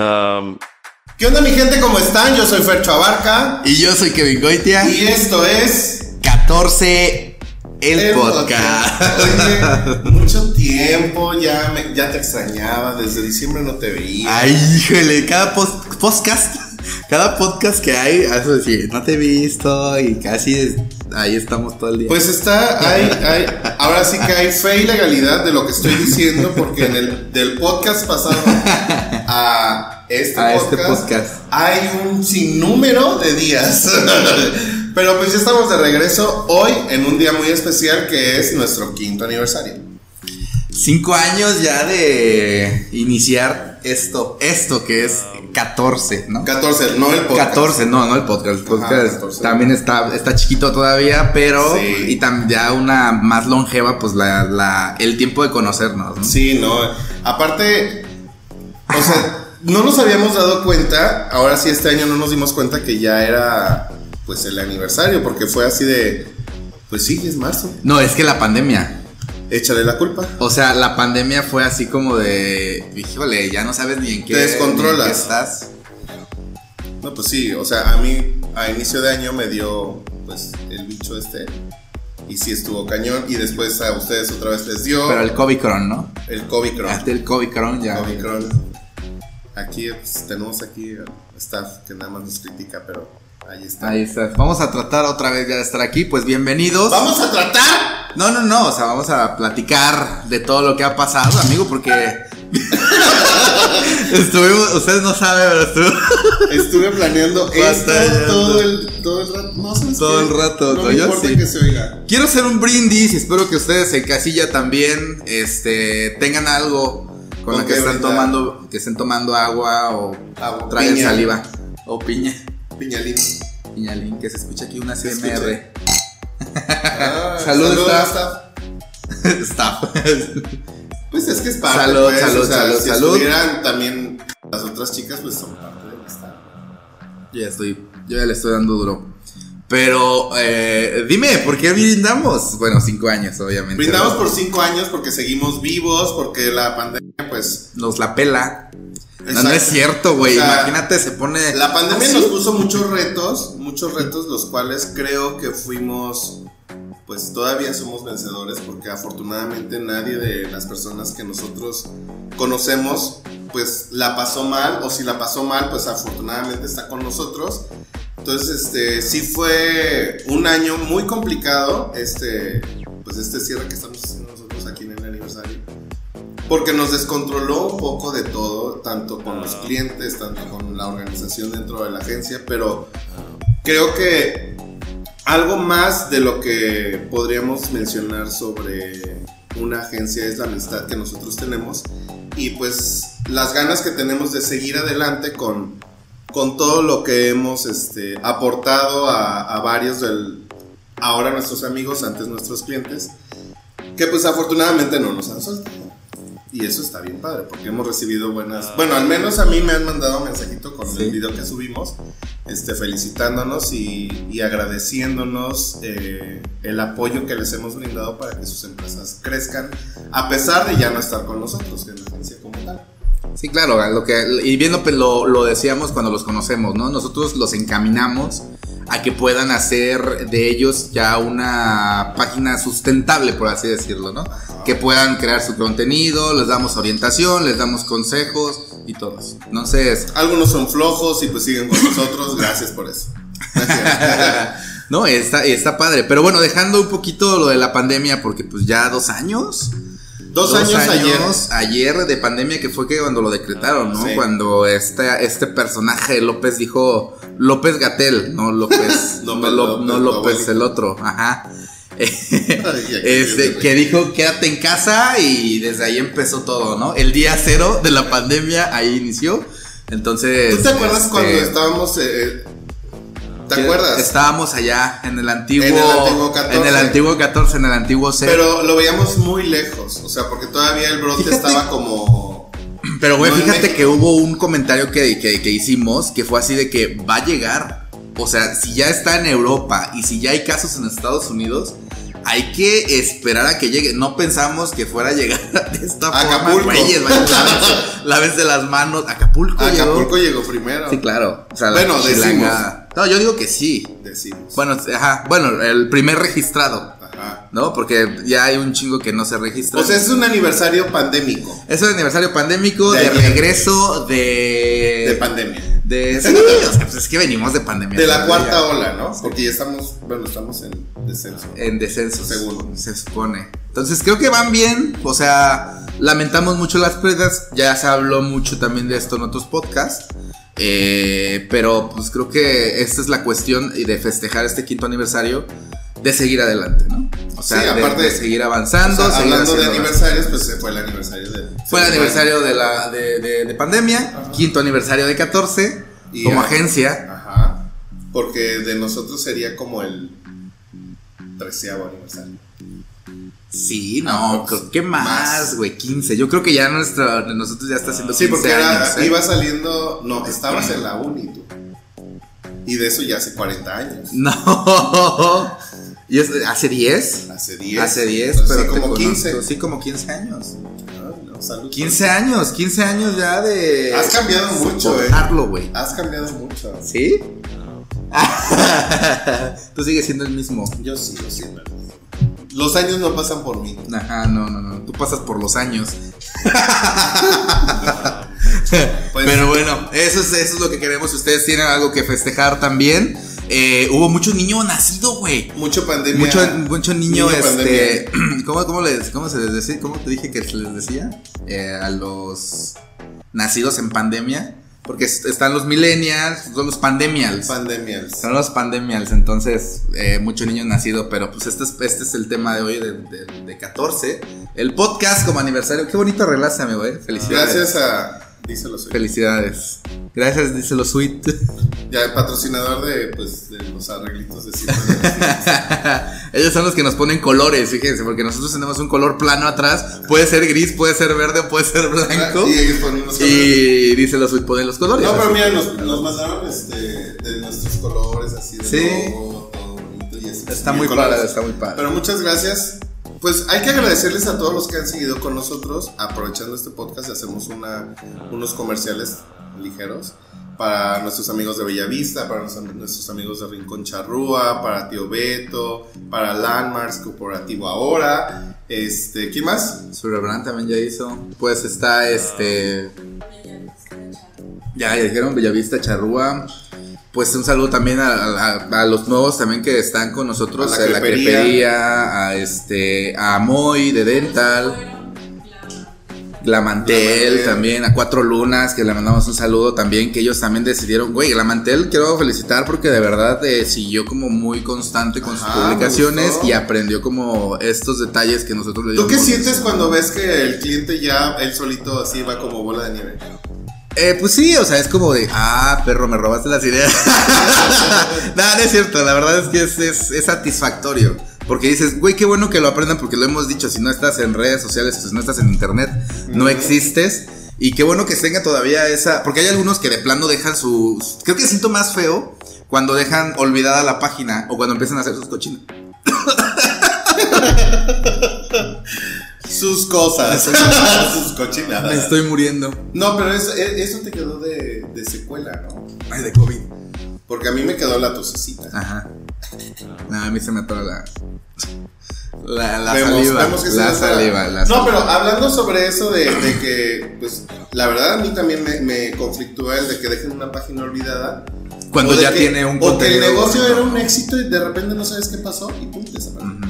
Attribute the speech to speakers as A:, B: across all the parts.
A: Um,
B: ¿Qué onda mi gente? ¿Cómo están? Yo soy Fercho Abarca.
C: Y yo soy Kevin Goitia.
B: Y esto es...
C: 14 el, podcast.
B: Oye, mucho tiempo, ya, me- ya te extrañaba, desde diciembre no te veía.
C: Ay, híjole, cada post- podcast, cada podcast que hay, eso decir, no te he visto y casi es- ahí estamos todo el día.
B: Pues está, hay, hay, ahora sí que hay fe y legalidad de lo que estoy diciendo, porque en el del podcast pasado a este,
C: A
B: podcast,
C: este podcast.
B: hay un sinnúmero de días. Pero pues ya estamos de regreso hoy en un día muy especial que es nuestro quinto aniversario.
C: Cinco años ya de iniciar esto, esto que es 14, ¿no?
B: 14, no el podcast.
C: 14, no, no el podcast. El podcast
B: 14.
C: también está, está chiquito todavía, pero
B: Sí.
C: y tam- ya una más longeva, pues la, la, el tiempo de conocernos, ¿no?
B: Sí, no. Aparte, o sea, no nos habíamos dado cuenta, ahora sí este año no nos dimos cuenta que ya era pues el aniversario, porque fue así de, pues sí, es marzo,
C: No, es que la pandemia.
B: échale la culpa.
C: O sea, la pandemia fue así como de, híjole, ya no sabes ni en qué,
B: Te descontrolas.
C: ni en qué estás.
B: No, pues sí, o sea, a mí a inicio de año me dio pues el bicho este y sí estuvo cañón y después a ustedes otra vez les dio
C: Pero el Covicron, ¿no?
B: el COVID
C: Hasta el Covicron ya.
B: Aquí pues, tenemos aquí staff que nada más nos critica, pero ahí está.
C: Ahí está. Vamos a tratar otra vez ya de estar aquí, pues bienvenidos.
B: Vamos a tratar
C: No, no, no, o sea, vamos a platicar de todo lo que ha pasado, amigo, porque estuvimos, ustedes no saben, pero
B: Estuve planeando esto todo el, todo el rato. No, ¿sabes
C: Todo el rato,
B: No
C: ¿no?
B: me
C: Yo
B: importa
C: sí.
B: que se oiga.
C: Quiero hacer un brindis y espero que ustedes en casilla también este, tengan algo con
B: ¿Con
C: lo que están
B: brindar?
C: tomando, que estén tomando agua o
B: Agua,
C: traigan
B: piña.
C: saliva o piña,
B: Piñalín.
C: piñalín, que se escucha aquí una CMR.
B: Ah,
C: Salud,
B: salud,
C: staff.
B: staff. Pues es que es parte.
C: Salud,
B: pues,
C: salud,
B: o sea,
C: salud,
B: si
C: salud.
B: estuvieran también las otras chicas, pues son parte del staff.
C: ya estoy, yo ya le estoy dando duro. Pero eh, dime, ¿por qué brindamos? Bueno, cinco años, obviamente.
B: Brindamos por cinco años porque seguimos vivos, porque la pandemia, pues.
C: Nos la pela. No, es cierto, güey.
B: O sea,
C: Imagínate, se pone.
B: La pandemia
C: ¿Ah,
B: nos puso muchos retos, muchos retos, los cuales creo que fuimos, pues todavía somos vencedores, porque afortunadamente nadie de las personas que nosotros conocemos, pues la pasó mal, o si la pasó mal, pues afortunadamente está con nosotros. Entonces, este, sí fue un año muy complicado, este, pues este cierre que estamos haciendo nosotros aquí en el aniversario. Porque nos descontroló un poco de todo, tanto con los clientes, tanto con la organización dentro de la agencia, pero creo que algo más de lo que podríamos mencionar sobre una agencia es la amistad que nosotros tenemos y pues las ganas que tenemos de seguir adelante con, con todo lo que hemos este, aportado a, a varios del ahora nuestros amigos, antes nuestros clientes, que pues afortunadamente no nos han soltado. Y eso está bien padre, porque hemos recibido buenas. Bueno, al menos a mí me han mandado un mensajito con
C: Sí.
B: el video que subimos, este, felicitándonos y, y agradeciéndonos eh, el apoyo que les hemos brindado para que sus empresas crezcan, a pesar de ya no estar con nosotros
C: Sí, claro, lo que, y bien lo, lo, lo decíamos cuando los conocemos, ¿no? Nosotros los encaminamos a que puedan hacer de ellos ya una página sustentable, por así decirlo, ¿no? Que puedan crear su contenido, les damos orientación, les damos consejos y todo eso. Entonces,
B: Algunos son flojos y pues siguen con nosotros, gracias por eso.
C: no, está, está padre. Pero bueno, dejando un poquito lo de la pandemia, porque pues ya dos años.
B: Dos, años, ayer.
C: ayer de pandemia que fue que cuando lo decretaron, ¿no?
B: Sí.
C: Cuando este, este personaje López dijo López Gatel, no López, no,
B: López, López,
C: no López el otro, ajá. Este, que dijo quédate en casa y desde ahí empezó todo, ¿no? El día cero de la pandemia ahí inició. Entonces.
B: ¿Tú te acuerdas
C: este,
B: cuando estábamos... eh, ¿Te
C: que
B: acuerdas?
C: Estábamos allá en el antiguo.
B: En el antiguo 14.
C: En el antiguo 14, en el antiguo C.
B: Pero lo veíamos muy lejos, o sea, porque todavía el brote
C: Fíjate-
B: estaba como...
C: Pero, güey,
B: No
C: fíjate que hubo un comentario que, que- que hicimos que fue así de que va a llegar. O sea, si ya está en Europa y si ya hay casos en Estados Unidos, hay que esperar a que llegue. No pensamos que fuera a llegar de esta
B: Acapulco.
C: forma. Güeyes, vayan, lávense, lávense las manos. Acapulco,
B: Acapulco
C: llegó.
B: llegó primero.
C: Sí, claro. O sea, la
B: Bueno,
C: chilanga- No, yo digo que sí.
B: Decimos.
C: Bueno, ajá. Bueno, el primer registrado.
B: Ajá.
C: ¿No? Porque ya hay un chingo que no se registra.
B: O sea, es un aniversario pandémico.
C: es el aniversario pandémico
B: De
C: regreso de.
B: De pandemia.
C: de- sí, o sea, pues es que venimos de pandemia.
B: De la cuarta ola, ¿no? Porque ya estamos, bueno, estamos en descenso.
C: En descenso.
B: Según.
C: Se supone. Entonces creo que van bien. O sea, lamentamos mucho las pérdidas. Ya se habló mucho también de esto en otros podcasts. Eh, pero pues creo que esta es la cuestión y de festejar este quinto aniversario. De seguir adelante, ¿no? O sea,
B: Sí,
C: de-
B: aparte-
C: de, seguir avanzando.
B: O sea,
C: seguir
B: hablando de aniversarios, pues se fue el aniversario de.
C: Fue el aniversario de la de, de- de pandemia, quinto aniversario de 14,
B: Y
C: como agencia.
B: Ajá. Porque de nosotros sería como el treceavo aniversario.
C: Sí, no,
B: pues,
C: creo que más, güey, 15. Yo creo que ya nuestra, de nosotros ya está haciendo 15
B: Sí, porque era,
C: años. ¿eh?
B: iba saliendo. No, estabas en la uni tú. Y de eso ya hace 40 años.
C: No. ¿Y es, hace 10?
B: Hace 10.
C: Hace 10,
B: Pues
C: pero
B: sí,
C: te
B: como
C: conozco,
B: 15.
C: Sí, como 15 años.
B: Ay, no, salud.
C: 15 años, 15 años ya de.
B: Has cambiado mucho, eh.
C: güey.
B: Has cambiado mucho.
C: ¿Sí? Tú sigues siendo el mismo.
B: Yo sigo siendo el mismo. Los años no pasan por mí.
C: Ajá, no, no, no. Tú pasas por los años.
B: Pues-
C: Pero bueno, eso es, eso es lo que queremos. Ustedes tienen algo que festejar también. Eh, hubo mucho niño nacido, güey.
B: Mucho pandemia.
C: Mucho, mucho niño,
B: Niño
C: este. ¿cómo, cómo, les- cómo se les decía? ¿Cómo te dije que se les decía? Eh, a los nacidos en pandemia. Porque es- están los millennials, son los pandemials.
B: Pandemias.
C: Son los pandemials, entonces eh, mucho niño nacido, pero pues este es, este es el tema de hoy de, de- de 14. El podcast como aniversario, qué bonito relace, amigo, eh. Felicidades.
B: Gracias a. Díselo.
C: Felicidades. Gracias, díselo sweet.
B: Ya el patrocinador de, pues, de los arreglitos de siempre.
C: Ellos son los que nos ponen colores, fíjense, porque nosotros tenemos un color plano atrás. Puede ser gris, puede ser verde o puede ser blanco.
B: y ellos ponen unos colores.
C: Y díselo sweet, ponen los colores.
B: No, pero mira, nos, nos mandaron este, de nuestros colores, así de
C: Sí.
B: logo, todo bonito y así.
C: Está muy padre, está muy padre.
B: Pero muchas gracias. Pues hay que agradecerles a todos los que han seguido con nosotros. Aprovechando este podcast, hacemos una, unos comerciales ligeros para nuestros amigos de Bellavista, para nuestros, nuestros amigos de Rincón Charrúa, para Tío Beto, para Landmarks Corporativo Ahora. Este, ¿Quién más?
C: Su Rebrand también ya hizo. Pues está este. Ya, ya dijeron Bellavista, Charrúa. Pues un saludo también a, a- a los nuevos también que están con nosotros.
B: A la
C: la,
B: crepería.
C: a este. A Moy de Dental. Glamantel también, a Cuatro Lunas, que le mandamos un saludo también, que ellos también decidieron, güey, Glamantel quiero felicitar porque de verdad eh, siguió como muy constante con sus
B: Ajá, me
C: publicaciones y aprendió como estos detalles que nosotros le
B: ¿Tú qué
C: dimos.
B: sientes cuando ves que el cliente ya, él solito, así va como bola de nieve?
C: Eh, pues sí, o sea, es como de, ah, perro, me robaste las ideas. no, no es cierto, la verdad es que es, es- es satisfactorio. Porque dices, güey, qué bueno que lo aprendan porque lo hemos dicho, si no estás en redes sociales, si no estás en internet, no existes. Y qué bueno que tenga todavía esa, porque hay algunos que de plano dejan su... Creo que siento más feo cuando dejan olvidada la página o cuando empiezan a hacer sus cochinas.
B: Sus cosas, sus cochinadas.
C: Me estoy muriendo.
B: No, pero eso, e- eso te quedó de, de secuela, ¿no?
C: Ay, de COVID.
B: Porque a mí me quedó la tosecita.
C: Ajá. No, a mí se me atora la... La, la
B: Vemos-
C: saliva.
B: vemos que
C: la saliva, la
B: No, pero hablando sobre eso de, de que, pues, la verdad a mí también me, me conflictúa el de que dejen una página olvidada.
C: Cuando ya
B: que-
C: tiene un
B: O que el negocio era un éxito y de repente no sabes qué pasó y pum, desapareció.
C: Ujú.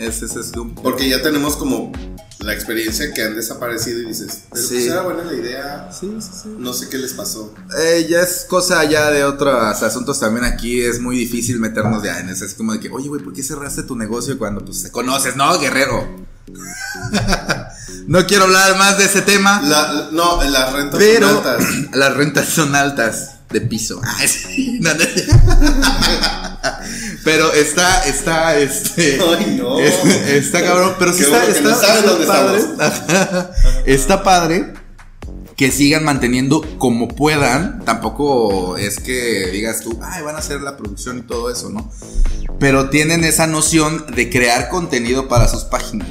C: Ese, ese es un...
B: Porque ya tenemos como la experiencia que han desaparecido y dices, pero
C: Sí.
B: pues era buena la idea,
C: Sí, sí, sí.
B: no sé qué les pasó.
C: Eh, ya es cosa ya de otros asuntos también aquí. Es muy difícil meternos ya en eso. Es como de que, oye, güey, ¿por qué cerraste tu negocio cuando pues te conoces? No, guerrero. no quiero hablar más de ese tema.
B: La, no, las rentas
C: Pero
B: son altas.
C: las rentas son altas de piso. Ay, sí, no, no. Pero está, está, este.
B: Ay, no.
C: es- está cabrón, pero sí
B: Qué
C: está, está,
B: no
C: está
B: dónde
C: padre. está padre que sigan manteniendo como puedan. Tampoco es que digas tú, ay, van a hacer la producción y todo eso, ¿no? pero tienen esa noción de crear contenido para sus páginas.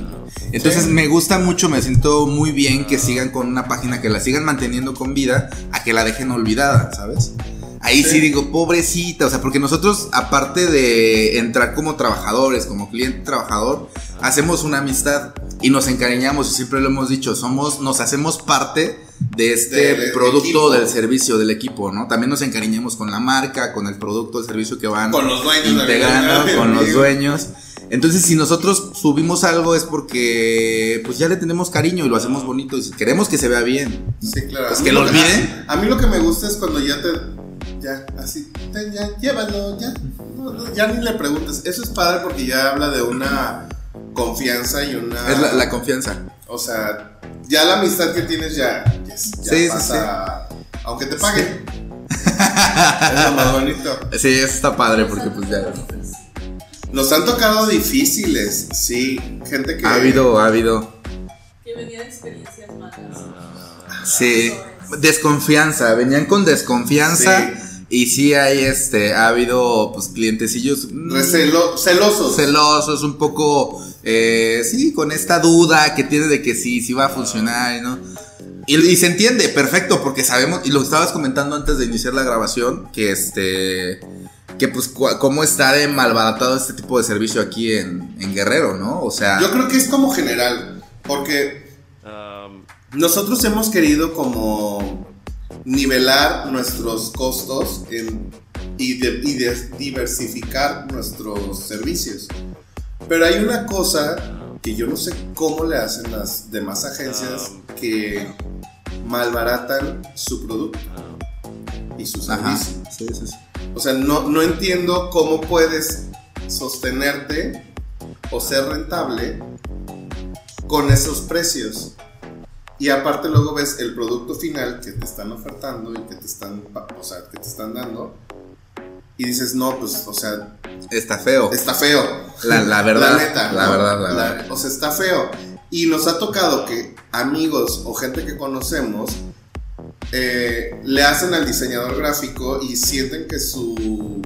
C: Entonces me gusta mucho, me siento muy bien que sigan con una página, que la sigan manteniendo con vida, a que la dejen olvidada, ¿sabes? Ahí sí. digo, pobrecita, o sea, porque nosotros, aparte de entrar como trabajadores, como cliente trabajador, hacemos una amistad y nos encariñamos, y siempre lo hemos dicho, somos, nos hacemos parte de este producto del servicio del equipo, ¿no? También nos encariñamos con la marca, con el producto, el servicio que van
B: con los dueños
C: integrando, con los dueños. Entonces, si nosotros subimos algo es porque pues ya le tenemos cariño y lo hacemos bonito y queremos que se vea bien.
B: Sí, claro.
C: Pues que lo olviden.
B: A, mí lo que me gusta es cuando ya te ya así, ya llévalo, ya. ya ni le preguntes. Eso es padre porque ya habla de una confianza y una
C: Es la, la confianza.
B: O sea, ya la amistad que tienes ya, ya,
C: sí,
B: pasa, sí, aunque te paguen. es lo más bonito.
C: Sí, eso está padre porque pues ya
B: nos han tocado difíciles, sí. Gente que.
C: Ha habido, ha habido.
A: Que venían experiencias malas.
C: Sí. Desconfianza, venían con desconfianza. Y sí hay este, ha habido pues clientecillos
B: mm, celosos.
C: Celosos, un poco, eh, sí, con esta duda que tiene de que sí, sí va a funcionar, ¿no? Y, y, se entiende, perfecto, porque sabemos, y lo estabas comentando antes de iniciar la grabación, que este, que pues cómo está de malbaratado este tipo de servicio aquí en, Guerrero, ¿no? O sea...
B: Yo creo que es como general, porque nosotros hemos querido como nivelar nuestros costos y, diversificar nuestros servicios. Pero hay una cosa que yo no sé cómo le hacen las demás agencias que malbaratan su producto y su servicio. Sí, sí, sí. O sea, no, no entiendo cómo puedes sostenerte o ser rentable con esos precios. Y aparte luego ves el producto final que te están ofertando y que te están, o sea, que te están dando. Y dices, no, pues, o sea...
C: Está feo.
B: Está feo.
C: La, la verdad. La neta. La verdad, la,
B: verdad. O sea, está feo. Y nos ha tocado que amigos o gente que conocemos eh, le hacen al diseñador gráfico y sienten que su,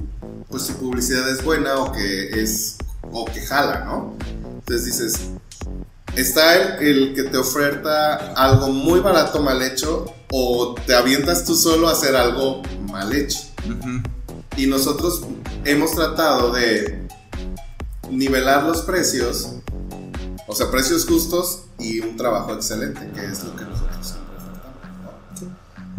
B: pues, su publicidad es buena o que es o que jala, ¿no? Entonces dices, está el, que te oferta algo muy barato mal hecho o te avientas tú solo a hacer algo mal hecho. Y nosotros hemos tratado de nivelar los precios, o sea, precios justos y un trabajo excelente, que es lo que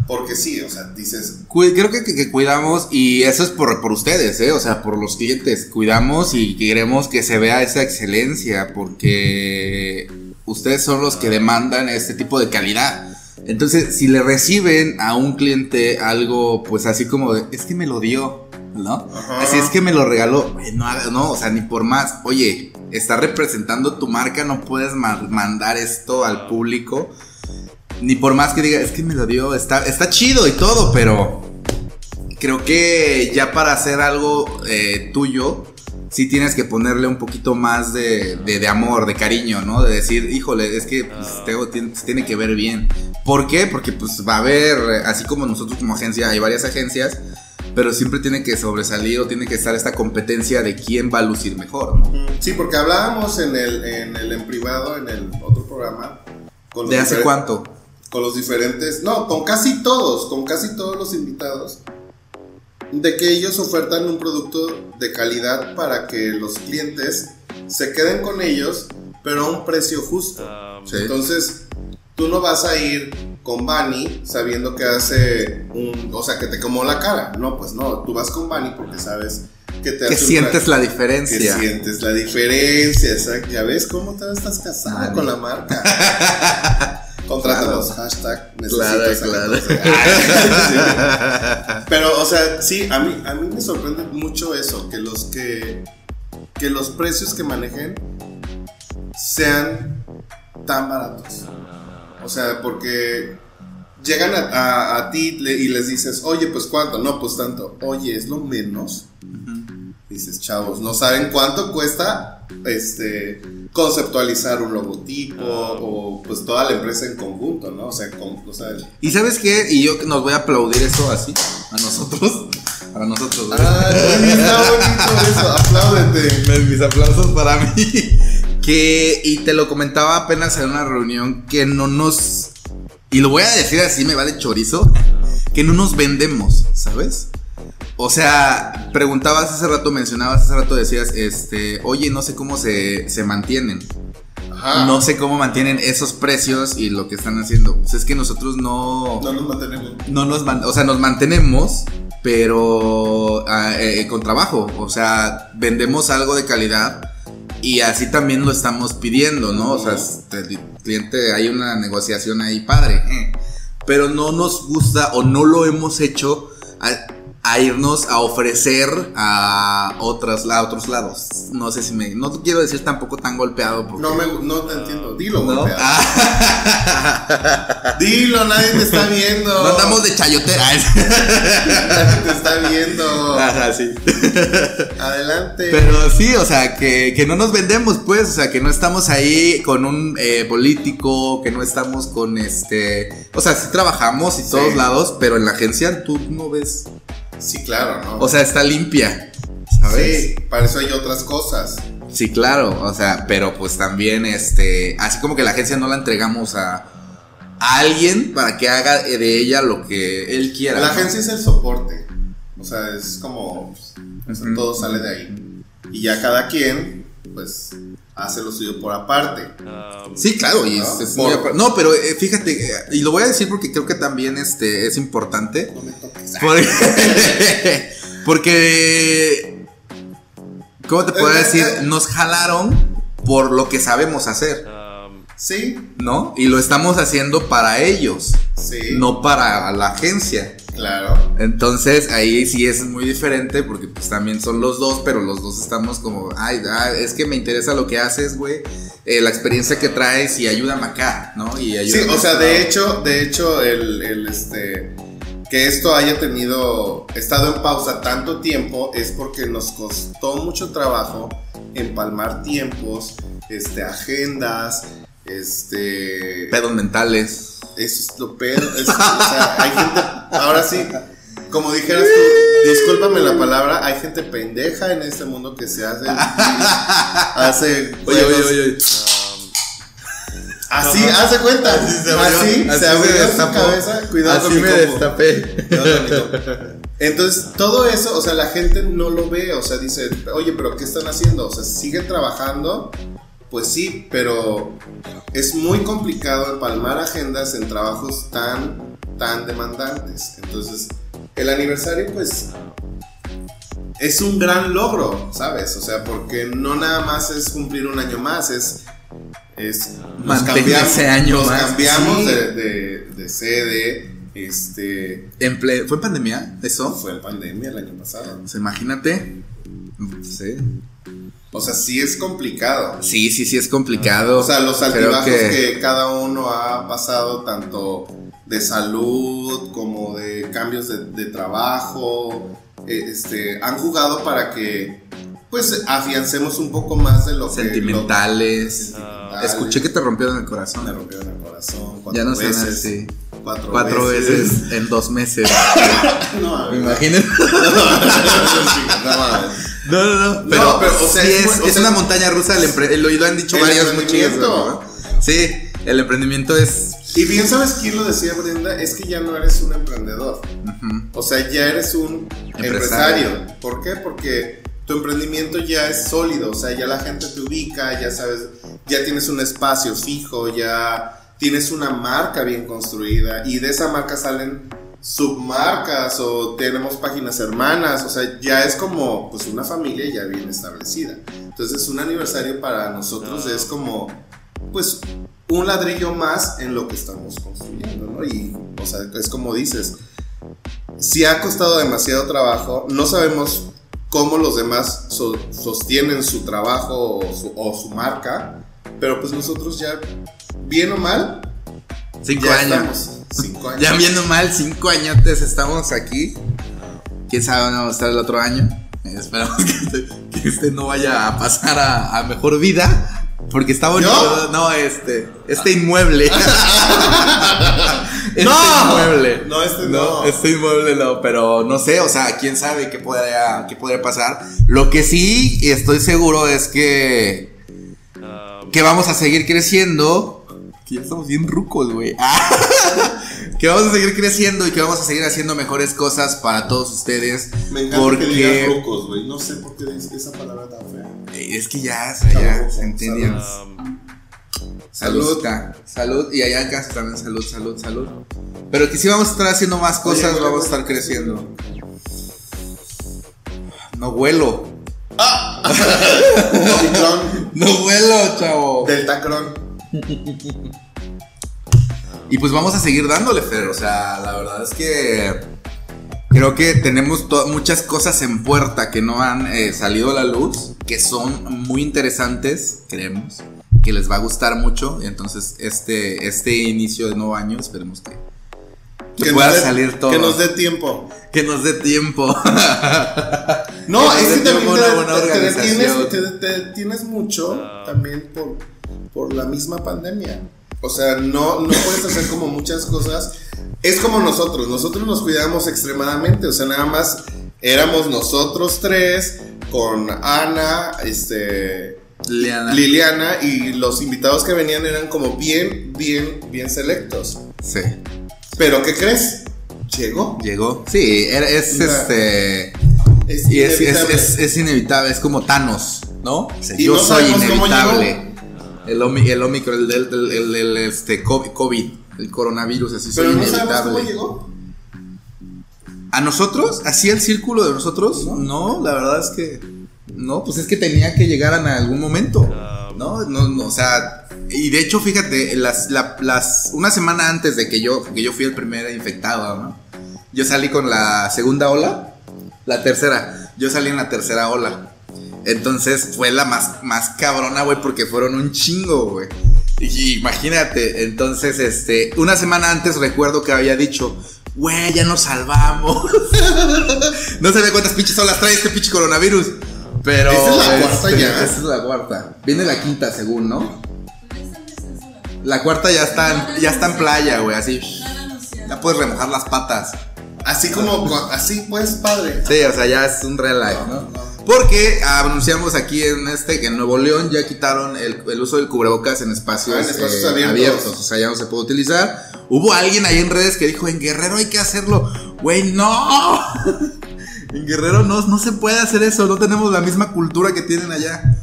B: porque sí, o sea, dices...
C: Creo que, cuidamos, y eso es por, por ustedes, ¿eh? O sea, por los clientes. Cuidamos y queremos que se vea esa excelencia, porque ustedes son los que demandan este tipo de calidad. Entonces, si le reciben a un cliente algo, pues así como de, es que me lo dio, ¿no? Así es que me lo regaló. No, no, o sea, ni por más. Oye, está representando tu marca, no puedes mandar esto al público ni por más que diga, es que me lo dio, está, está chido y todo, pero creo que ya para hacer algo eh, tuyo, sí tienes que ponerle un poquito más de, de, amor, de cariño, ¿no? De decir, híjole, es que pues, tiene, tiene, que ver bien. ¿Por qué? Porque pues va a haber, así como nosotros como agencia, hay varias agencias, pero siempre tiene que sobresalir o tiene que estar esta competencia de quién va a lucir mejor, ¿no?
B: Sí, porque hablábamos en el en, el, en privado, en el otro programa.
C: ¿De hace cuánto?
B: Con los diferentes, no, con casi todos, con casi todos los invitados, de que ellos ofertan un producto de calidad para que los clientes se queden con ellos, pero a un precio justo. Ah, Entonces, tú no vas a ir con Bani sabiendo que hace un, o sea, que te como la cara. No, pues no, tú vas con Bani porque sabes que te
C: que sientes la diferencia.
B: Que sientes la diferencia. Ya ves cómo te estás casada con la marca. Contrátanos, hashtag
C: claro, claro.
B: Pero, o sea, sí, a mí, a mí me sorprende mucho eso, que los que, que los precios que manejen sean tan baratos. O sea, porque llegan a, ti y les dices, oye, pues cuánto, no, pues tanto, oye, es lo menos. Dices, chavos, no saben cuánto cuesta este conceptualizar un logotipo o pues toda la empresa en conjunto, ¿no? O sea, con,
C: Y sabes qué, y yo nos voy a aplaudir eso así a nosotros. para nosotros. güey.
B: Ah, está bonito eso, apláudete.
C: Mis aplausos para mí. Que, y te lo comentaba apenas en una reunión, que no nos. Y lo voy a decir así, me vale chorizo. Que no nos vendemos, ¿sabes? O sea, preguntabas hace rato, mencionabas hace rato, decías, este, oye, no sé cómo se, se mantienen.
B: Ajá.
C: No sé cómo mantienen esos precios y lo que están haciendo. Pues es que nosotros no.
B: No nos mantenemos.
C: No nos man- o sea, nos mantenemos, pero ah, eh, con trabajo. O sea, vendemos algo de calidad y así también lo estamos pidiendo, ¿no? O sea, este, el cliente, hay una negociación ahí padre. eh. Pero no nos gusta o no lo hemos hecho a, a irnos a ofrecer a, otras, a otros lados. No sé si me. No quiero decir tampoco tan golpeado. Porque,
B: No, me, no te entiendo. Dilo,
C: ¿no?
B: golpea.
C: Ah.
B: Dilo, nadie te está viendo.
C: No andamos de chayotera.
B: Nadie te está viendo.
C: Ajá, sí.
B: Adelante.
C: Pero sí, o sea, que, que no nos vendemos, pues, o sea, que no estamos ahí con un eh, político, que no estamos con este, o sea, sí trabajamos y
B: Sí.
C: todos lados, pero en la agencia tú no ves,
B: Sí, claro, ¿no?
C: o sea, está limpia, ¿sabes?
B: Sí, para eso hay otras cosas.
C: Sí, claro, o sea, pero pues también, este, así como que la agencia no la entregamos a, a alguien para que haga de ella lo que él quiera.
B: La
C: ¿no?
B: agencia es el soporte. O sea, es como. pues, todo sale de ahí. Y ya cada quien, pues, hace lo suyo por aparte.
C: Sí, claro, y
B: ¿No?
C: es-
B: Por-
C: no, pero eh, fíjate, eh, y lo voy a decir porque creo que también este, es importante.
B: No me toques.
C: Porque, porque ¿cómo te puedo
B: Eh, eh,
C: decir?
B: eh.
C: Nos jalaron por lo que sabemos hacer,
B: Sí,
C: ¿no? Y lo estamos haciendo para ellos,
B: sí.
C: no para la agencia.
B: Claro.
C: Entonces ahí sí es muy diferente porque pues también son los dos, pero los dos estamos como, ay, ah, es que me interesa lo que haces, güey, eh, la experiencia que traes y ayúdame acá, ¿no? Y
B: Sí,
C: ayúdame
B: o sea, de hecho, de hecho, el, el, este. Que esto haya tenido. estado en pausa tanto tiempo es porque nos costó mucho trabajo empalmar tiempos, este, agendas, este.
C: pedos mentales.
B: Eso es lo es- o sea, hay gente. Ahora sí, como dijeras tú, discúlpame la palabra, hay gente pendeja en este mundo que se hace. hace.
C: Oye, oye, oye, oye.
B: Así, hace cuenta.
C: Así se
B: Así,
C: abrió,
B: se
C: así
B: abrió
C: se
B: su cabeza. Cuidado
C: Así
B: con mi
C: me destapé.
B: Entonces, todo eso, o sea, la gente no lo ve, o sea, dice, oye, pero ¿qué están haciendo? O sea, siguen trabajando, pues sí, pero es muy complicado empalmar agendas en trabajos tan, tan demandantes. Entonces, el aniversario, pues, es un gran logro, ¿sabes? O sea, porque no nada más es cumplir un año más, es... es nos cambiamos,
C: ese año
B: nos
C: más.
B: cambiamos
C: Sí.
B: de, de- de sede, este...
C: ¿Fue pandemia eso?
B: Fue en pandemia el año pasado.
C: Pues imagínate. Sí.
B: O sea, sí es complicado.
C: sí, sí, sí es complicado.
B: O sea, los altibajos que... cada uno ha pasado, tanto de salud como de cambios de, de trabajo, eh, este, han jugado para que, pues, afiancemos un poco más de lo que...
C: Sentimentales.
B: lo- sentimentales.
C: Escuché que te rompieron el
B: Me
C: corazón.
B: rompieron el corazón cuatro
C: Ya no
B: veces.
C: así.
B: Cuatro,
C: Cuatro veces en dos meses.
B: No,
C: ¿Me
B: ver,
C: imaginas?
B: no mames.
C: No, no, no. Pero,
B: No, pero, o sea,
C: sí
B: es
C: una montaña rusa. El empre- lo, lo han dicho varios muy chidas. ¿no? Sí, el emprendimiento es.
B: Y bien, ¿sabes quién lo decía Brenda? Es que ya no eres un emprendedor. O sea, ya eres un
C: Empresario.
B: empresario. ¿Por qué? Porque tu emprendimiento ya es sólido. O sea, ya la gente te ubica, ya sabes, ya tienes un espacio fijo, ya tienes una marca bien construida. Y de esa marca salen submarcas o tenemos páginas hermanas. O sea, ya es como pues una familia ya bien establecida. Entonces, un aniversario para nosotros es como, pues, un ladrillo más en lo que estamos construyendo, ¿no? Y, o sea, es como dices, si ha costado demasiado trabajo, no sabemos cómo los demás so- sostienen su trabajo o su, o su marca, pero pues nosotros ya, bien o mal,
C: Cinco
B: ya
C: años.
B: estamos. Cinco años.
C: Ya viendo mal, cinco añotes estamos aquí. Quién sabe dónde vamos a estar el otro año. Esperamos que este, que este no vaya a pasar a, a mejor vida. Porque está bonito.
B: ¿Yo?
C: No, este. Este inmueble. este
B: ¡No!
C: inmueble.
B: No, este no.
C: Este inmueble no, pero no sé, o sea, quién sabe qué podría, qué podría pasar. Lo que sí estoy seguro es que. Que vamos a seguir creciendo. Que ya estamos bien rucos, güey. que vamos a seguir creciendo y que vamos a seguir haciendo mejores cosas para todos ustedes.
B: Me encanta que digas rucos, güey. No sé por qué dices esa palabra tan fea.
C: Es que ya, o sea, ya, ¿se entienden?
B: Salud.
C: Salud. Salud. Y allá en casa también salud, salud, salud. Pero que sí vamos a estar haciendo más cosas,
B: Oye,
C: vamos a estar creciendo. No vuelo.
B: Omicron,
C: No vuelo, chavo.
B: Deltacron.
C: Y pues vamos a seguir dándole, Fer. O sea, la verdad es que creo que tenemos muchas cosas en puerta que no han eh, salido a la luz, que son muy interesantes, creemos, que les va a gustar mucho. Y entonces este, este inicio de nuevo año esperemos que, que pueda salir todo.
B: Que nos dé tiempo.
C: Que nos dé tiempo.
B: No, es que también te,
C: buena
B: te- te detienes, te- detienes mucho también por, por la misma pandemia. O sea, no, no puedes hacer como muchas cosas. Es como nosotros, nosotros nos cuidamos extremadamente. O sea, nada más éramos nosotros tres con Ana, este,
C: Liliana.
B: Liliana y los invitados que venían eran como bien, bien, bien selectos.
C: Sí.
B: Pero ¿qué crees? Llegó.
C: Llegó. Sí, es este.
B: Es
C: Y es,
B: inevitable.
C: es- es inevitable, es como Thanos, ¿no? O sea,
B: Y
C: yo
B: no
C: soy inevitable. El, el Omicron, el, del- el, el- el, este, COVID, el coronavirus, así
B: Pero no sabemos cómo
C: inevitable.
B: llegó.
C: ¿A nosotros? ¿Así el círculo de nosotros? No. la verdad es que. No, pues es que tenía que llegar en algún momento. ¿No? No, no, o sea. Y de hecho, fíjate, las, la- las, una semana antes de que yo, que yo fui el primer infectado, ¿no? Yo salí con la segunda ola, la tercera. Yo salí en la tercera ola. Entonces fue la más, más cabrona, güey, porque fueron un chingo, güey. Y imagínate, entonces, este, una semana antes recuerdo que había dicho, güey, ya nos salvamos. no sabía cuántas pinches olas trae este pinche coronavirus. Pero.
B: Esa es la cuarta
C: este,
B: ya.
C: Esa es la cuarta. Viene la quinta, según, ¿no? La cuarta ya está en, ya está en playa, güey, así. Ya puedes remojar las patas.
B: Así como, así pues, padre.
C: Sí, o sea, ya es un relax, ¿no? Porque anunciamos aquí en este que en Nuevo León ya quitaron el, el uso del cubrebocas en espacios,
B: Ah, en espacios
C: eh,
B: abiertos.
C: O sea, ya no se puede utilizar. Hubo alguien ahí en redes que dijo, en Guerrero hay que hacerlo. Güey, no. en Guerrero no, no se puede hacer eso. No tenemos la misma cultura que tienen allá.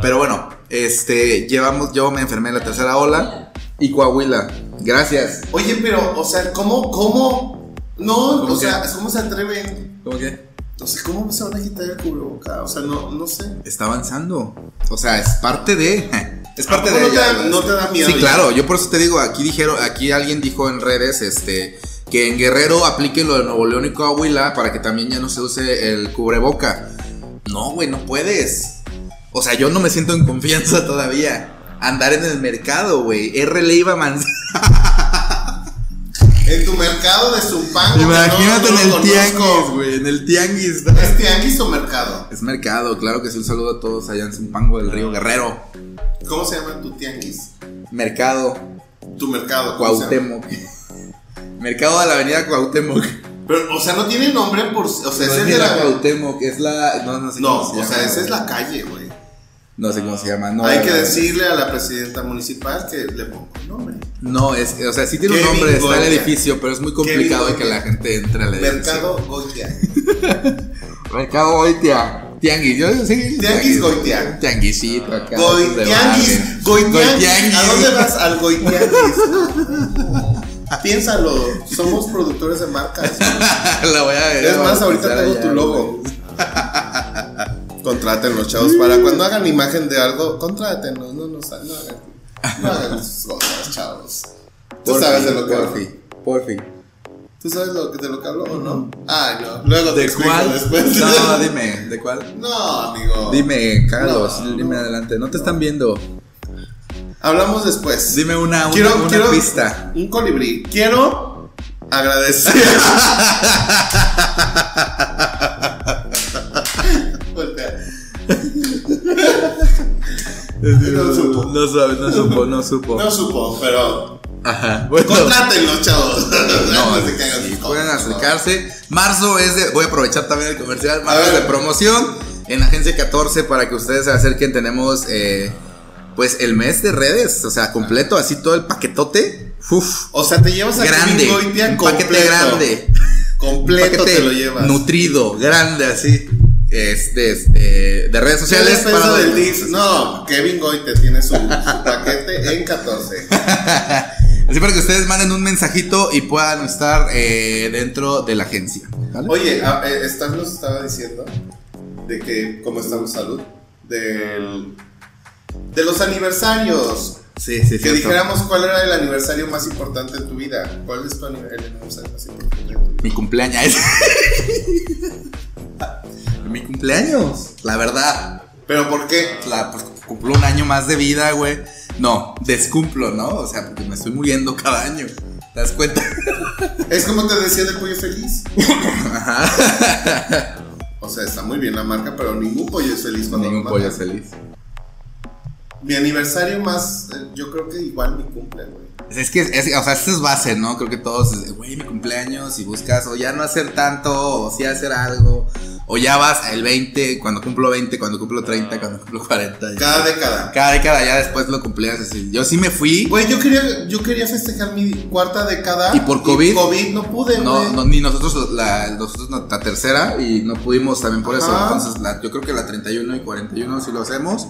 C: Pero bueno, este, llevamos, yo me enfermé en la tercera ola. Y Coahuila. Gracias.
B: Oye, pero, o sea, ¿cómo, cómo? No,
C: ¿Cómo
B: o sea? ¿cómo se atreven?
C: ¿Cómo que?
B: Sea, ¿cómo se van a quitar el cubreboca? O sea, no, no sé.
C: Está avanzando. O sea, es parte de. Es parte
B: ¿A
C: de.
B: no te
C: ella,
B: da- no te da miedo
C: Sí,
B: ya?
C: claro. Yo por eso te digo, aquí dijeron, aquí alguien dijo en redes, este, que en Guerrero apliquen lo de Nuevo León y Coahuila para que también ya no se use el cubreboca. No, güey, no puedes. O sea, yo no me siento en confianza todavía. Andar en el mercado, güey. R. Leiva Manz-
B: En tu mercado de Zumpango.
C: Imagínate
B: que no-
C: en
B: no
C: el tianguis, güey. En el tianguis.
B: ¿Es tianguis o mercado?
C: Es mercado, claro que sí. Un saludo a todos allá en Zumpango del Río Guerrero.
B: ¿Cómo se llama tu tianguis?
C: Mercado.
B: Tu mercado.
C: Cuauhtémoc. Mercado de la avenida Cuauhtémoc.
B: Pero, o sea, no tiene nombre por. O sea,
C: No
B: ese
C: es
B: de
C: la
B: la.
C: Cuauhtémoc, es la. No, no sé
B: No,
C: cómo se
B: o
C: llama.
B: sea, esa es la calle, güey.
C: No sé cómo se llama. No,
B: Hay que decirle a la presidenta municipal que le ponga un nombre.
C: No, es, o sea, sí tiene un nombre, está el
B: Goya.
C: edificio, pero es muy complicado de que la gente entre al edificio.
B: Mercado Goya.
C: Mercado Goitia. Tianguis, yo sí.
B: Tianguis Goitia.
C: Tianguisito acá.
B: Goitianguis.
C: Goitianguis.
B: ¿A dónde vas? Al Goitianguis. Piénsalo, somos productores de marcas.
C: La voy a ver.
B: Es más, ahorita tengo tu logo. Contrátenlos, chavos. Para cuando hagan imagen de algo, contrátenos. No, no, no hagan, no hagan sus cosas, chavos. Tú sabes de lo que hablo.
C: Porfi, porfi.
B: ¿Tú sabes lo de lo que hablo o no? Ay, no. Luego te
C: ¿De
B: explico
C: cuál?
B: después.
C: No, dime, ¿de cuál?
B: No, amigo.
C: Dime, Carlos,
B: No,
C: dime
B: no.
C: adelante. No te están viendo.
B: Hablamos después.
C: Dime una, una,
B: quiero,
C: una
B: quiero
C: pista.
B: Un colibrí. Quiero agradecer. No supo.
C: No sabe, no supo, no supo.
B: No supo, pero
C: Ajá. Bueno,
B: Contrátenlos, chavos.
C: no,
B: No se caigan
C: sí, pueden acercarse. Marzo es de. Voy a aprovechar también el comercial. Marzo es de promoción. En Agencia 14 para que ustedes se acerquen. Tenemos. eh, pues el mes de redes. O sea, completo. Así todo el paquetote. Uf.
B: O sea, te llevas a
C: Grande. Un paquete
B: completo.
C: grande.
B: Completo
C: paquete
B: te lo llevas.
C: Nutrido. Grande así. Este, este, de redes
B: ¿Qué
C: sociales. para-
B: del? No, Kevin Goite tiene su, su paquete en 14.
C: Así para que ustedes manden un mensajito y puedan estar eh, dentro de la agencia. ¿vale?
B: Oye, a- eh, Stan nos estaba diciendo de que, ¿cómo estamos salud? Del, de los aniversarios.
C: Sí, sí,
B: Que
C: cierto.
B: dijéramos cuál era el aniversario más importante en tu vida. ¿Cuál es tu el aniversario más importante en tu vida?
C: Mi cumpleaños. Mi cumpleaños, la verdad.
B: ¿Pero por qué?
C: La, pues cumplo un año más de vida, güey. No, descumplo, ¿no? O sea, porque me estoy muriendo cada año. ¿Te das cuenta?
B: Es como te decía del pollo feliz.
C: Ajá.
B: O sea, está muy bien la marca, pero ningún pollo es feliz cuando
C: Ningún
B: lo
C: pollo
B: matan.
C: feliz.
B: Mi aniversario más, eh, yo creo que igual mi cumple, güey.
C: Es que, es, o sea, esto es base, ¿no? Creo que todos, es, güey, mi cumpleaños, y buscas o ya no hacer tanto, o sí hacer algo, o ya vas el 20, cuando cumplo 20, cuando cumplo 30, cuando cumplo 40. y-
B: Cada década.
C: Cada década ya después lo cumplías así. Yo sí me fui,
B: Güey, yo quería, yo quería festejar mi cuarta década.
C: ¿Y por COVID?
B: COVID no pude,
C: no, no, ni nosotros, la, nosotros no- la tercera, y no pudimos también por eso. Entonces, la- yo creo que la 31 y 41 sí lo hacemos.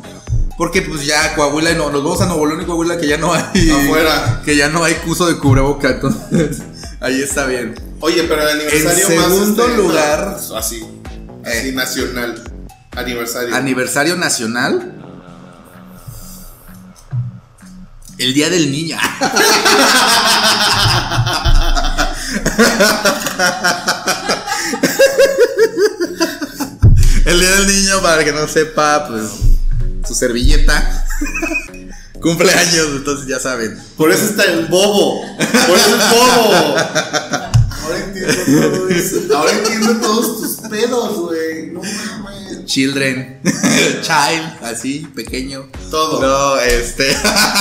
C: Porque pues ya Coahuila y no, nos vamos a Nuevo León y Coahuila que ya no hay.
B: Afuera.
C: Que ya no hay uso de cubreboca, entonces ahí está bien.
B: Oye, pero el aniversario
C: En
B: más.
C: segundo
B: este,
C: lugar-
B: no, así.
C: Eh.
B: nacional. Aniversario.
C: Aniversario nacional. El Día del Niño. El Día del Niño, para que no sepa, pues su servilleta. Cumpleaños, entonces ya saben.
B: Por eso está en bobo. Por eso es bobo. Ahora entiendo todo eso. Ahora entiendo todos tus pedos, güey. No mames.
C: Children, child, así, pequeño.
B: Todo.
C: No, este.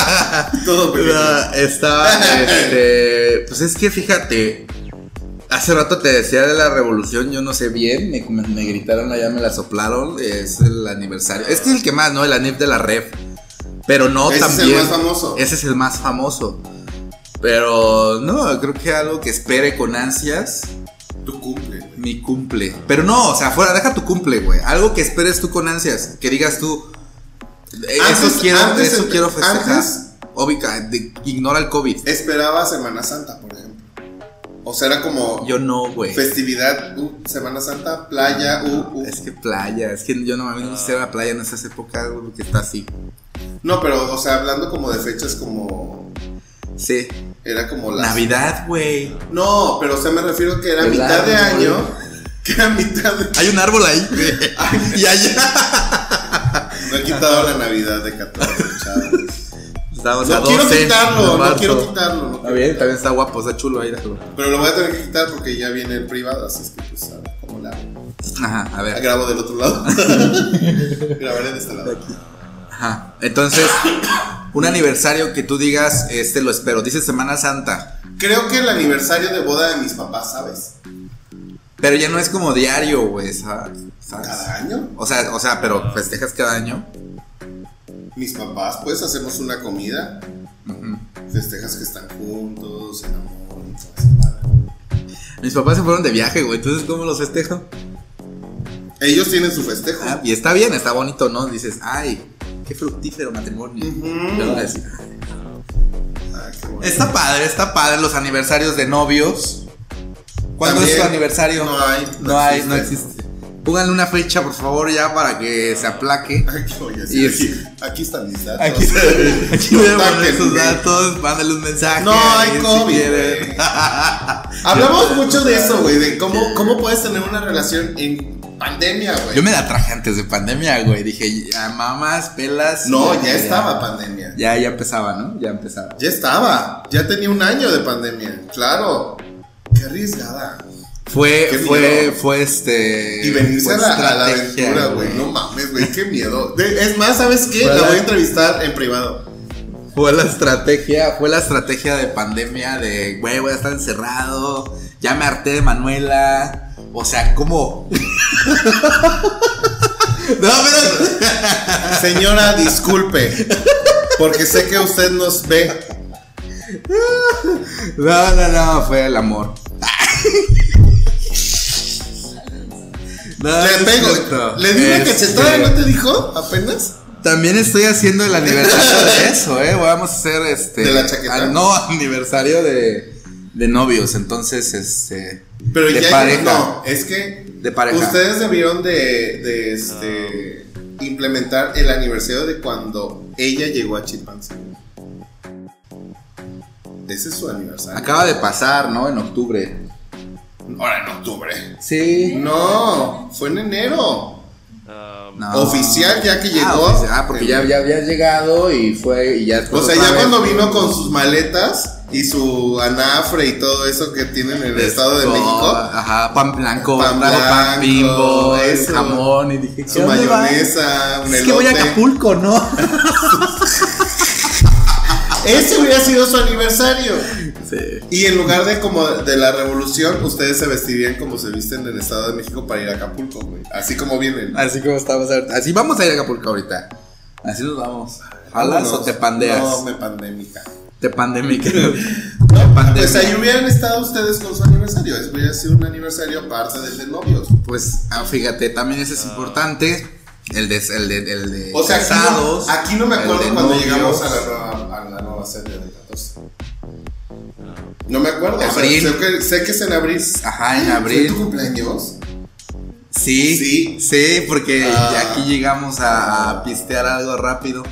B: Todo pequeño.
C: No, estaba, este. Pues es que fíjate. Hace rato te decía de la revolución, yo no sé bien, me, gritaron allá, me la soplaron, es el aniversario. Este es el que más, ¿no? El anif de la ref. Pero no
B: Ese es el
C: también.
B: más famoso.
C: Ese es el más famoso. Pero no, creo que algo que espere con ansias
B: Tu cumple.
C: Mi cumple. Pero no, o sea, fuera, deja tu cumple, güey. Algo que esperes tú con ansias. Que digas tú. eh,
B: Antes-
C: eso quiero,
B: antes
C: eso quiero festejar.
B: antes-
C: Obica, de- ignora el COVID.
B: Esperaba Semana Santa, por ejemplo. O sea, era como
C: Yo no, güey.
B: festividad, uh, Semana Santa, playa, uh, uh.
C: Es que playa, es que yo no a mí no me gusta la playa en esas épocas, güey, porque está así.
B: No, pero, o sea, hablando como de fechas como.
C: Sí.
B: Era como la.
C: Navidad, güey.
B: No, pero o sea, me refiero que era mitad de año. Que era mitad de.
C: Hay un árbol ahí, güey. y allá.
B: No he quitado la Navidad de 14, chavos.
C: Estamos a
B: No quiero
C: 12 de
B: quitarlo, no quiero quitarlo. no
C: Está
B: quiero
C: bien,
B: quitarlo.
C: también está guapo, está chulo ahí.
B: Pero lo voy a tener que quitar porque ya viene el privado, así es que pues a ver cómo la hago.
C: Ajá, a ver.
B: Grabo del otro lado. Grabaré de este lado.
C: Ajá. Entonces, un aniversario que tú digas, este lo espero. Dice Semana Santa.
B: Creo que el aniversario de boda de mis papás, ¿sabes?
C: Pero ya no es como diario, güey, ¿sabes?
B: Cada año.
C: O sea, o sea, pero festejas cada año.
B: Mis papás, pues hacemos una comida. Festejas que están juntos, se enamoran.
C: Mis papás se fueron de viaje, güey. Entonces, ¿cómo los festejo?
B: Ellos tienen su festejo.
C: Ah, y está bien, está bonito, ¿no? Dices, ay, qué fructífero matrimonio.
B: Ah, qué.
C: Está padre, está padre los aniversarios de novios. ¿Cuándo es tu aniversario?
B: no hay, no
C: No, hay, no
B: existe.
C: existe. Pónganle una fecha, por favor, ya para que se aplaque.
B: Aquí voy a
C: Y es-
B: aquí, aquí están mis datos.
C: Aquí, aquí sus datos, mándale un mensaje.
B: No hay
C: si
B: COVID. Hablamos mucho de eso, güey, de cómo, cómo puedes tener una relación en pandemia, güey.
C: Yo me la traje antes de pandemia, güey. Dije, ya mamás, pelas.
B: No, ya estaba pandemia.
C: Ya, ya empezaba, ¿no? Ya empezaba.
B: Ya estaba. Ya tenía un año de pandemia. Claro. Qué arriesgada.
C: Fue,
B: Qué
C: fue,
B: miedo.
C: fue este.
B: Y venirse a la, a la aventura, güey. No mames, güey. Qué miedo. De- es más, ¿sabes qué? La- voy a entrevistar en privado.
C: Fue la estrategia, fue la estrategia de pandemia de, güey, voy a estar encerrado, ya me harté de Manuela. O sea, ¿cómo? no, pero...
B: Señora, disculpe. Porque sé que usted nos ve.
C: No, no, no, fue el amor. No,
B: Le pego. Le di una
C: Este,
B: cachetada, ¿no te dijo? Apenas.
C: También estoy haciendo el aniversario de eso, ¿eh? Vamos a hacer este.
B: ¿De la chaqueta?
C: ah, no, aniversario de, de novios. Entonces, este.
B: Pero
C: de
B: ya
C: pareja.
B: no, es que
C: De pareja.
B: ustedes debieron de, de, este implementar el aniversario de cuando ella llegó a Chimpanzé. Ese es su aniversario.
C: Acaba de pasar, ¿no? En octubre.
B: Ahora en octubre.
C: Sí.
B: No, fue en enero.
C: No.
B: Oficial ya que llegó.
C: Ah, oficial. Ah, porque ya, ya había llegado y fue. Y ya
B: O sea, ya
C: vez.
B: cuando vino con sus maletas y su anafre y todo eso que tienen en el Estado de México,
C: Ajá, pan blanco,
B: Pan blanco,
C: bimbo,
B: eso.
C: jamón. Y dije,
B: su mayonesa, un
C: Es que voy a. Acapulco, ¿no?
B: Ese hubiera sido su aniversario.
C: sí.
B: Y en lugar de como de la revolución, ustedes se vestirían como se visten en el Estado de México para ir a Acapulco, güey. Así como vienen.
C: Así como estamos ahorita. Así vamos a ir a Acapulco ahorita. Así nos vamos. ¿Jalas o te pandeas?
B: No, me pandémica.
C: Te pandémica.
B: No,
C: pandemia.
B: pues ahí hubieran estado ustedes con su aniversario. Eso hubiera sido un aniversario aparte del de novios.
C: Pues ah, fíjate, también ese es importante. El de, el de, el de
B: O sea, aquí no, aquí no me acuerdo
C: de
B: cuando
C: novios.
B: llegamos a la nueva, a la nueva serie del 14. No me acuerdo. o sea,
C: Abril.
B: sé, que, sé que es en abril.
C: Ajá, en
B: ¿Fue
C: abril.
B: tu cumpleaños?
C: Sí,
B: Sí.
C: sí, porque
B: Ah.
C: aquí llegamos a, a pistear algo rápido.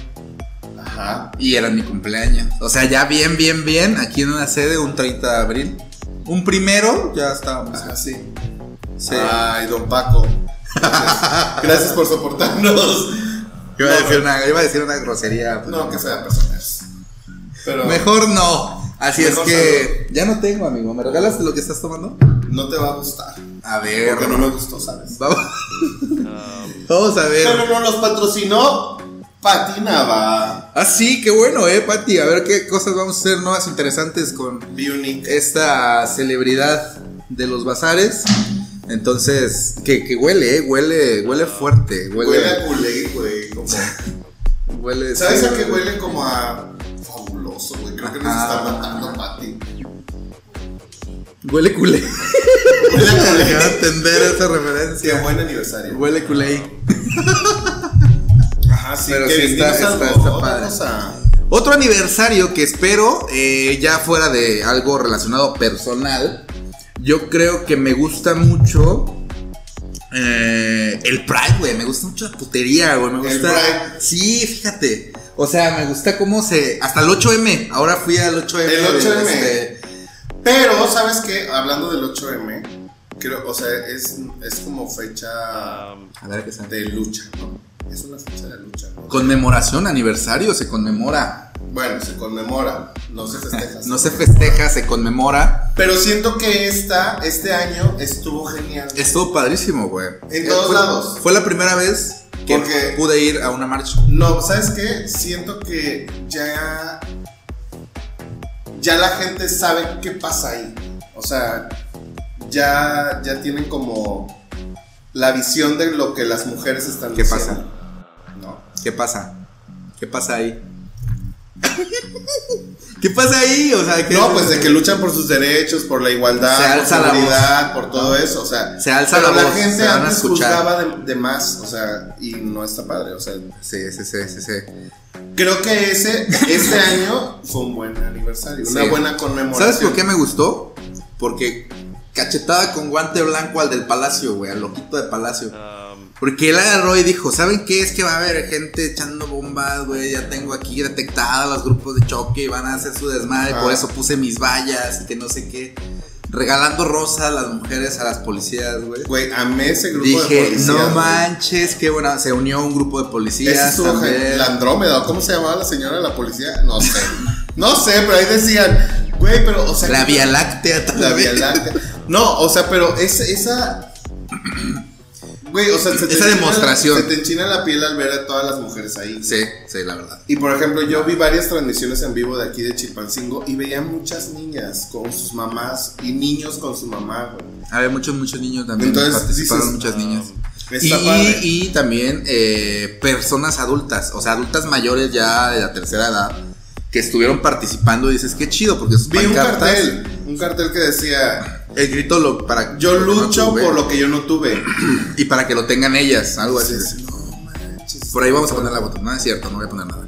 B: Ajá.
C: Y era mi cumpleaños. O sea, ya bien, bien, bien, aquí en una sede, un 30 de abril. Un primero, ya estábamos.
B: Ajá, sí.
C: Sí.
B: Ay, don Paco. Gracias, Gracias por soportarnos.
C: iba, a decir una, iba a decir una grosería. pero-
B: No, que sean personas. Pero
C: Mejor no. Así
B: Mejor
C: es que ya no tengo, amigo. ¿Me regalas lo que estás tomando?
B: no te va a gustar.
C: A ver.
B: Porque no me gustó, ¿sabes?
C: Vamos. Vamos a ver.
B: Pero no nos patrocinó Patinaba.
C: Ah, sí, qué bueno, eh, Pati. A ver qué cosas vamos a hacer nuevas interesantes con
B: Bionic.
C: esta celebridad de los bazares. Entonces, que, que huele, eh, huele, huele fuerte. Huele,
B: Huele a culé, güey. Como...
C: huele-
B: ¿Sabes
C: sí.
B: a qué huele? Como a fabuloso, güey. Creo que nos está matando Pati.
C: Huele culé.
B: Huele culé.
C: entender esa
B: Qué
C: referencia.
B: buen aniversario.
C: Huele culé.
B: Ajá, sí,
C: Pero sí está- está-
B: algo,
C: está
B: otra
C: padre.
B: cosa.
C: Otro aniversario que espero, eh, ya fuera de algo relacionado personal, yo creo que me gusta mucho eh, el Pride, güey. Me gusta mucho la putería, güey. Me
B: El
C: gusta.
B: Pride.
C: Sí, fíjate. O sea, me gusta cómo se. Hasta el 8M. Ahora fui al 8M.
B: El
C: de-
B: 8M.
C: este,
B: Pero, ¿sabes qué? Hablando del 8M, creo, o sea, es, es como fecha
C: a ver qué
B: de lucha, ¿no? Es una fecha de lucha, ¿no?
C: Conmemoración, aniversario, se conmemora.
B: Bueno, se conmemora, no se festeja.
C: No se festeja, se conmemora.
B: Pero siento que esta, este año estuvo genial.
C: Estuvo padrísimo, güey.
B: En
C: Eh,
B: todos
C: fue-
B: lados.
C: Fue la primera vez que
B: Porque-
C: pude ir a una marcha.
B: No, ¿sabes qué? Siento que ya. Ya la gente sabe qué pasa ahí. O sea, ya, ya tienen como la visión de lo que las mujeres están
C: ¿Qué
B: diciendo.
C: pasa?
B: ¿No?
C: ¿Qué pasa? ¿Qué pasa ahí? ¿Qué pasa ahí? O sea, ¿qué
B: No, pues de que luchan por sus derechos, por la igualdad,
C: Se
B: por
C: alza la
B: seguridad, por todo eso, o sea.
C: Se alza
B: pero
C: la
B: la
C: voz,
B: gente
C: se van a
B: antes juzgaba de, de más, o sea, y no está padre, o sea.
C: Sí, sí, sí, sí, sí.
B: Creo que ese, este año fue un buen aniversario, una
C: Sí.
B: buena conmemoración.
C: ¿Sabes por qué me gustó? Porque cachetada con guante blanco al del palacio, güey, al loquito de palacio. Porque él agarró y dijo, ¿saben qué? Es que va a haber gente echando bombas, güey. Ya tengo aquí detectadas los grupos de choque y van a hacer su desmadre.
B: Ah.
C: Por eso puse mis vallas y que no sé qué. Regalando rosas a las mujeres, a las policías, güey.
B: Güey, amé ese grupo de
C: Dije,
B: policías.
C: no
B: güey.
C: manches, qué buena. Se unió un grupo de
B: Ese
C: policías también.
B: gen- la Andrómeda, ¿o ¿cómo se llamaba la señora de la policía? No sé. no sé, pero ahí decían, güey, pero, o sea.
C: La Vía Láctea
B: La
C: también.
B: Vía Láctea. No, o sea, pero es, esa. Güey, o sea, se te
C: Esa
B: enchina-
C: demostración.
B: Se te enchina la piel al ver a todas las mujeres ahí.
C: Sí, sí, la verdad.
B: Y por ejemplo, yo vi varias transmisiones en vivo de aquí de Chilpancingo y veía muchas niñas con sus mamás y niños con su mamá, güey.
C: Había muchos, muchos niños también.
B: Entonces,
C: participaron
B: dices,
C: muchas niñas.
B: Está
C: Y, y también eh, personas adultas, o sea, adultas mayores ya de la tercera edad, que estuvieron participando y dices, qué chido, porque sus
B: Vi un cartel, un cartel que decía,
C: El grito lo, para
B: yo
C: no
B: lucho por lo que yo no tuve.
C: Y para que lo tengan ellas, algo así.
B: Sí, no manches.
C: Por ahí vamos a poner la foto. No es cierto, no voy a poner nada.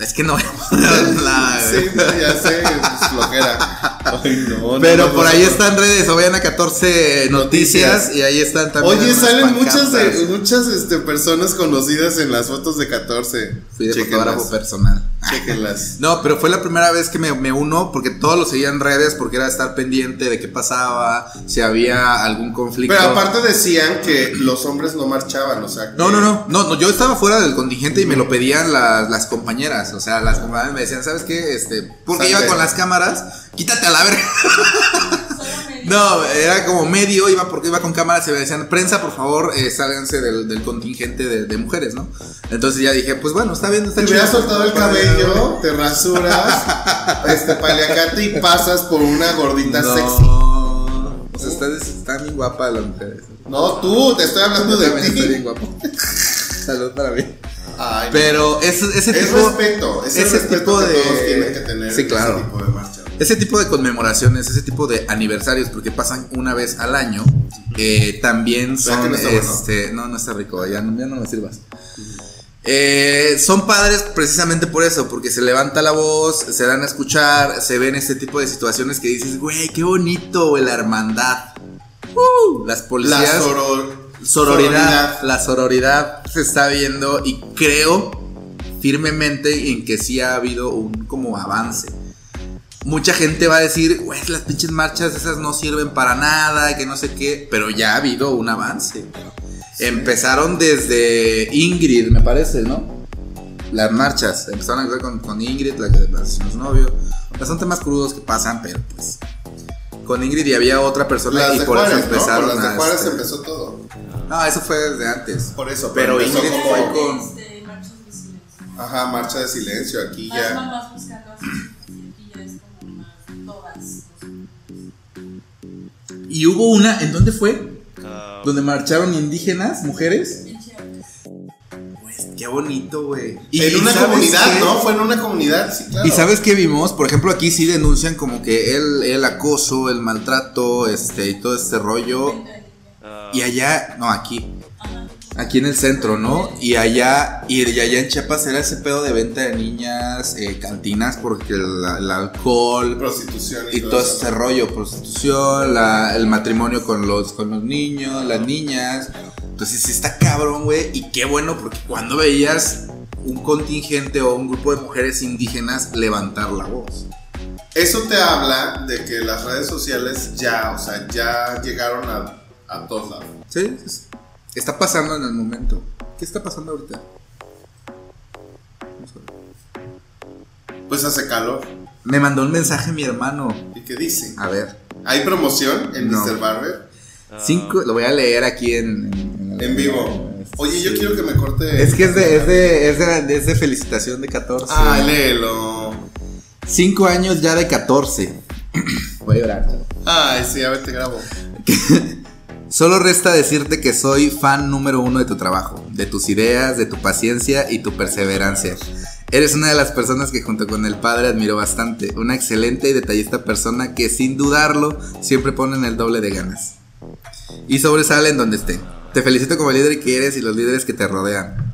C: Es que no voy a poner nada.
B: Sí, no, ya sé, es flojera. Ay, no, no,
C: Pero
B: no,
C: por ahí están redes, o vayan a 14 noticias,
B: Noticias.
C: y ahí están también.
B: Oye, salen muchas, de- muchas este, personas conocidas en las fotos de 14.
C: Fui de fotógrafo personal.
B: chéquenlas.
C: No, pero fue la primera vez que me, me uno porque todos lo seguían en redes porque era estar pendiente de qué pasaba, si había algún conflicto.
B: Pero aparte decían que los hombres no marchaban, o sea. que-
C: No, no, no, no, no, yo estaba fuera del contingente y me lo pedían las, las compañeras, o sea, las compañeras me decían, ¿sabes qué? Este, porque iba con las cámaras, quítate a la verga. No, era como medio, iba porque iba con cámaras y me decían, prensa, por favor, eh, sálganse del, del contingente de, de mujeres, ¿no? Entonces ya dije, pues bueno, está bien, está
B: Te
C: chido.
B: hubieras soltado el cabello, te rasuras, este paliacate y pasas por una gordita sexy.
C: No, pues está, está bien guapa la mujer.
B: No, tú, te estoy hablando de
C: estoy bien
B: ti.
C: guapo. Salud para mí.
B: Ay.
C: Pero ese, ese
B: es
C: tipo.
B: respeto, es
C: ese
B: respeto
C: tipo
B: que
C: de-
B: todos tienen que tener.
C: Sí,
B: en
C: claro.
B: Ese tipo de marcha.
C: Ese tipo de conmemoraciones, ese tipo de aniversarios, porque pasan una vez al año, eh, también
B: ¿Verdad que
C: son,
B: no bueno?
C: este, no, no está rico, ya, no- ya no me sirvas. Eh, son padres precisamente por eso, porque se levanta la voz, se dan a escuchar, se ven este tipo de situaciones que dices, güey, qué bonito, güey, la hermandad. Uh, las
B: La
C: policías,
B: soror-
C: sororidad, la sororidad se está viendo y creo firmemente en que sí ha habido un como avance. Mucha gente va a decir, güey, las pinches marchas esas no sirven para nada, que no sé qué, pero ya ha habido un avance. Empezaron desde Ingrid, me parece, ¿no? Las marchas, empezaron a empezar con, con Ingrid, la que a su novio. Son temas crudos que pasan, pero pues. Con Ingrid y había otra persona
B: Las
C: y por
B: Juárez,
C: eso
B: ¿no?
C: empezaron
B: Por las de Juárez
C: este,
B: empezó todo.
C: no, eso fue desde antes.
B: Por eso,
C: Pero Ingrid
B: como.
C: fue con-
A: Este, marchas de silencio.
B: Ajá, marcha de silencio. Aquí
A: Más
B: ya.
A: mamás buscando a sus hijos y aquí ya es como más todas.
C: Y hubo una, ¿en dónde fue? Donde marcharon indígenas, mujeres. Qué bonito, güey. Y
B: En una
C: ¿sabes
B: comunidad,
C: qué?
B: ¿no? Fue en una comunidad, sí, claro.
C: Y sabes qué vimos, por ejemplo, aquí sí denuncian como que el, el acoso, el maltrato, este, y todo este rollo. Y allá, no, aquí. Aquí en el centro, ¿no? Y allá, y allá en Chiapas era ese pedo de venta de niñas, eh, cantinas, porque el, el alcohol
B: Prostitución y,
C: y todo este rollo, prostitución, la- el matrimonio con los, con los niños, las niñas. Entonces sí está cabrón, güey. Y qué bueno, porque cuando veías un contingente o un grupo de mujeres indígenas levantar la voz.
B: Eso te habla de que las redes sociales ya, o sea, ya llegaron a, a todos lados.
C: Sí, es- está pasando en el momento. ¿Qué está pasando ahorita? Vamos a ver.
B: Pues hace calor.
C: Me mandó un mensaje mi hermano.
B: ¿Y qué dice?
C: A ver.
B: ¿Hay promoción en
C: No.
B: Mr. Barber?
C: Cinco, lo voy a leer aquí en, en-
B: En vivo. Oye, yo quiero que me corte.
C: Es que es de, es de, es de, es de felicitación de 14.
B: Ah, léelo.
C: Cinco años ya de 14. Voy a llorar.
B: Ay, sí, a ver, te grabo.
C: Solo resta decirte que soy fan número uno de tu trabajo, de tus ideas, de tu paciencia y tu perseverancia. Eres una de las personas que junto con el padre admiro bastante, una excelente y detallista persona que sin dudarlo siempre ponen el doble de ganas. Y sobresale en donde esté. Te felicito como líder que eres y los líderes que te rodean.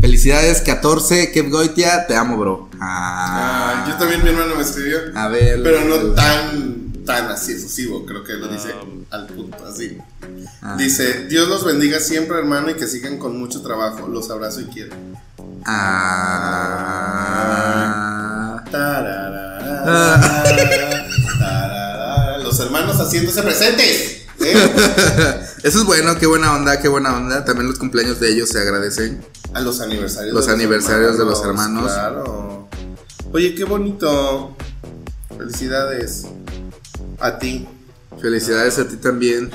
C: Felicidades 14, Kev Goitia, te amo bro. Ah,
B: Ah, yo también mi hermano me escribió.
C: A ver.
B: Pero no tan, tan así efusivo, creo que lo dice al punto, así.
C: Ah.
B: Dice, Dios los bendiga siempre, hermano, y que sigan con mucho trabajo. Los abrazo y quiero.
C: Ah.
B: Tararara, tararara. Los hermanos haciéndose presentes. ¿eh?
C: Eso es bueno, qué buena onda, qué buena onda. También los cumpleaños de ellos se agradecen.
B: A los aniversarios.
C: Los aniversarios de los hermanos.
B: Claro. Oye, qué bonito. Felicidades. A ti.
C: Felicidades a ti también.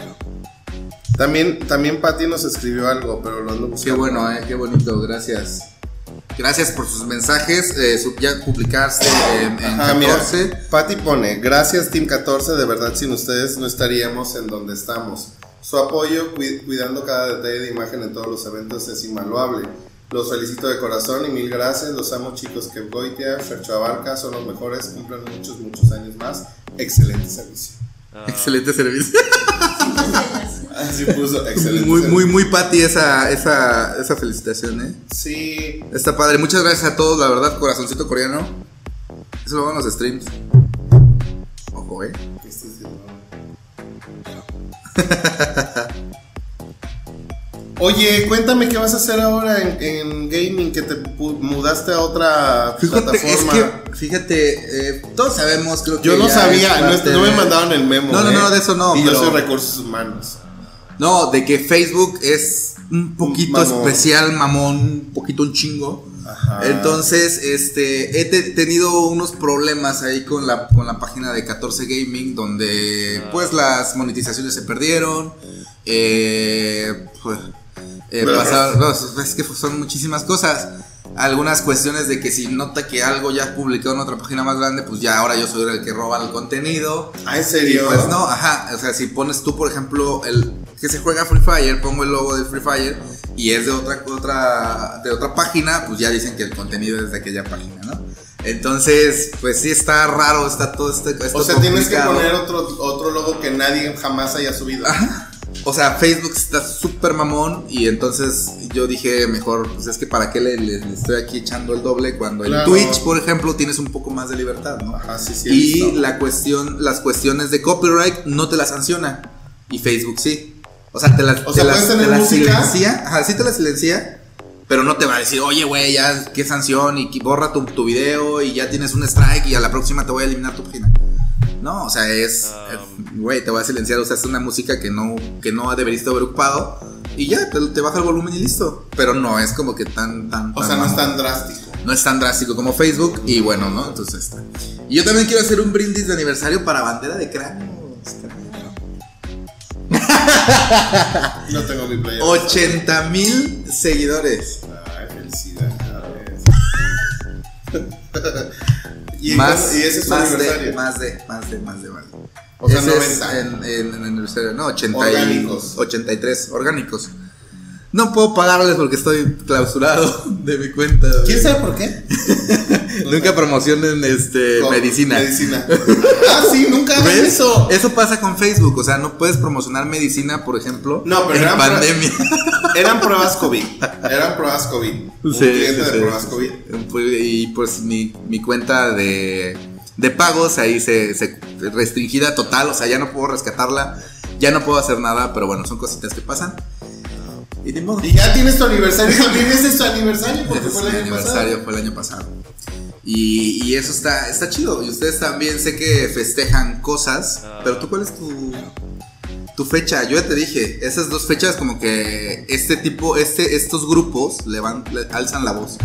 B: También, también Patty nos escribió algo, pero lo ando
C: Qué
B: buscando.
C: bueno, eh, qué bonito, gracias. Gracias por sus mensajes, eh, ya publicarse en, en
B: Ajá, mira,
C: 14.
B: Patty pone, gracias Team 14, de verdad sin ustedes no estaríamos en donde estamos. Su apoyo, cui- cuidando cada detalle de imagen en todos los eventos es invaluable. Los felicito de corazón y mil gracias. Los amo chicos que Goitia, Fercho Abarca son los mejores, cumplen muchos, muchos años más. Excelente servicio.
C: Excelente servicio.
B: Así puso, excelente
C: Muy,
B: servicio.
C: muy, muy Pati esa, esa, esa felicitación, eh.
B: Sí,
C: Está padre, muchas gracias a todos, la verdad, corazoncito coreano. Eso lo van los streams. Ojo, eh.
B: ¿qué estás diciendo? Oye, cuéntame qué vas a hacer ahora en, en gaming, que te mudaste a otra
C: Fíjate, es
B: plataforma.
C: que, fíjate, eh, todos sabemos, creo que.
B: Yo no sabía, no, me mandaron el memo.
C: No, no,
B: ¿eh?
C: no, de eso no,
B: Y yo
C: pero-
B: soy recursos humanos.
C: No, de que Facebook es un poquito
B: Mamón.
C: especial, mamón, un poquito un chingo.
B: Ajá.
C: Entonces, este, he te- tenido unos problemas ahí con la, con la página de 14 Gaming, donde pues las monetizaciones se perdieron. Eh, pues, eh, no, es que son muchísimas cosas. Algunas cuestiones de que si nota que algo ya es publicado en otra página más grande, pues ya ahora yo soy el que roba el contenido.
B: Ah, ¿en
C: Y
B: serio?
C: pues no, ajá, o sea, si pones tú, por ejemplo, el que se juega Free Fire, pongo el logo de Free Fire y es de otra otra de otra página, pues ya dicen que el contenido es de aquella página, ¿no? Entonces, pues sí está raro, está todo este está
B: O sea, tienes que poner otro, otro logo que nadie jamás haya subido.
C: O sea, Facebook está súper mamón y entonces yo dije, mejor, pues es que para qué le, le- le estoy aquí echando el doble cuando en. Twitch, por ejemplo, tienes un poco más de libertad, ¿no?
B: Ajá, sí, sí.
C: Y
B: visto.
C: la cuestión, las cuestiones de copyright no te las sanciona. Y Facebook sí. O sea, te las,
B: O sea,
C: te las,
B: ¿puedes tener
C: te las
B: música?
C: silencia. Ajá, sí te las silencia. Pero no te va a decir, oye, güey, ya qué sanción y borra tu, tu video y ya tienes un strike y a la próxima te voy a eliminar tu página. No, o sea, es,
B: Ah.
C: güey, te voy a silenciar, o sea, es una música que no, que no deberías haber ocupado y ya, te, te baja el volumen y listo. Pero no es como que tan, tan,
B: O sea, no es tan drástico.
C: no es tan drástico como Facebook y bueno, ¿no? Entonces está. Y yo también quiero hacer un brindis de aniversario para bandera de cráneo.
B: No tengo mi player.
C: 80 mil seguidores.
B: Ay, felicidades. Y,
C: más,
B: y ese es su
C: más, de,
B: aniversario.
C: más de, más de, más de, más de.
B: O sea,
C: Ese es
B: 90.
C: en, en, en aniversario. No, 80 y-
B: Orgánicos.
C: 83 orgánicos. No puedo pagarles porque estoy clausurado de mi cuenta.
B: ¿Quién sabe por qué?
C: Nunca promocionen este
B: Con-
C: medicina.
B: Medicina. ah, sí, nunca hagan eso.
C: Eso pasa con Facebook, o sea, no puedes promocionar medicina, por ejemplo,
B: No, pero
C: en pandemia.
B: Eran pruebas COVID. Eran pruebas COVID. Un cliente de pruebas COVID.
C: Y pues mi, mi cuenta de, de pagos ahí se, se restringida total, o sea, ya no puedo rescatarla, ya no puedo hacer nada, pero bueno, son cositas que pasan. Y de modo.
B: Y ya tienes tu aniversario. También ese es tu aniversario porque fue el año
C: aniversario,
B: pasado.
C: fue el año pasado. Y, y eso está, está chido. Y ustedes también sé que festejan cosas. Pero tú, ¿cuál es tu, tu fecha? Yo ya te dije, esas dos fechas como que este tipo, este, estos grupos le van, le alzan la voz.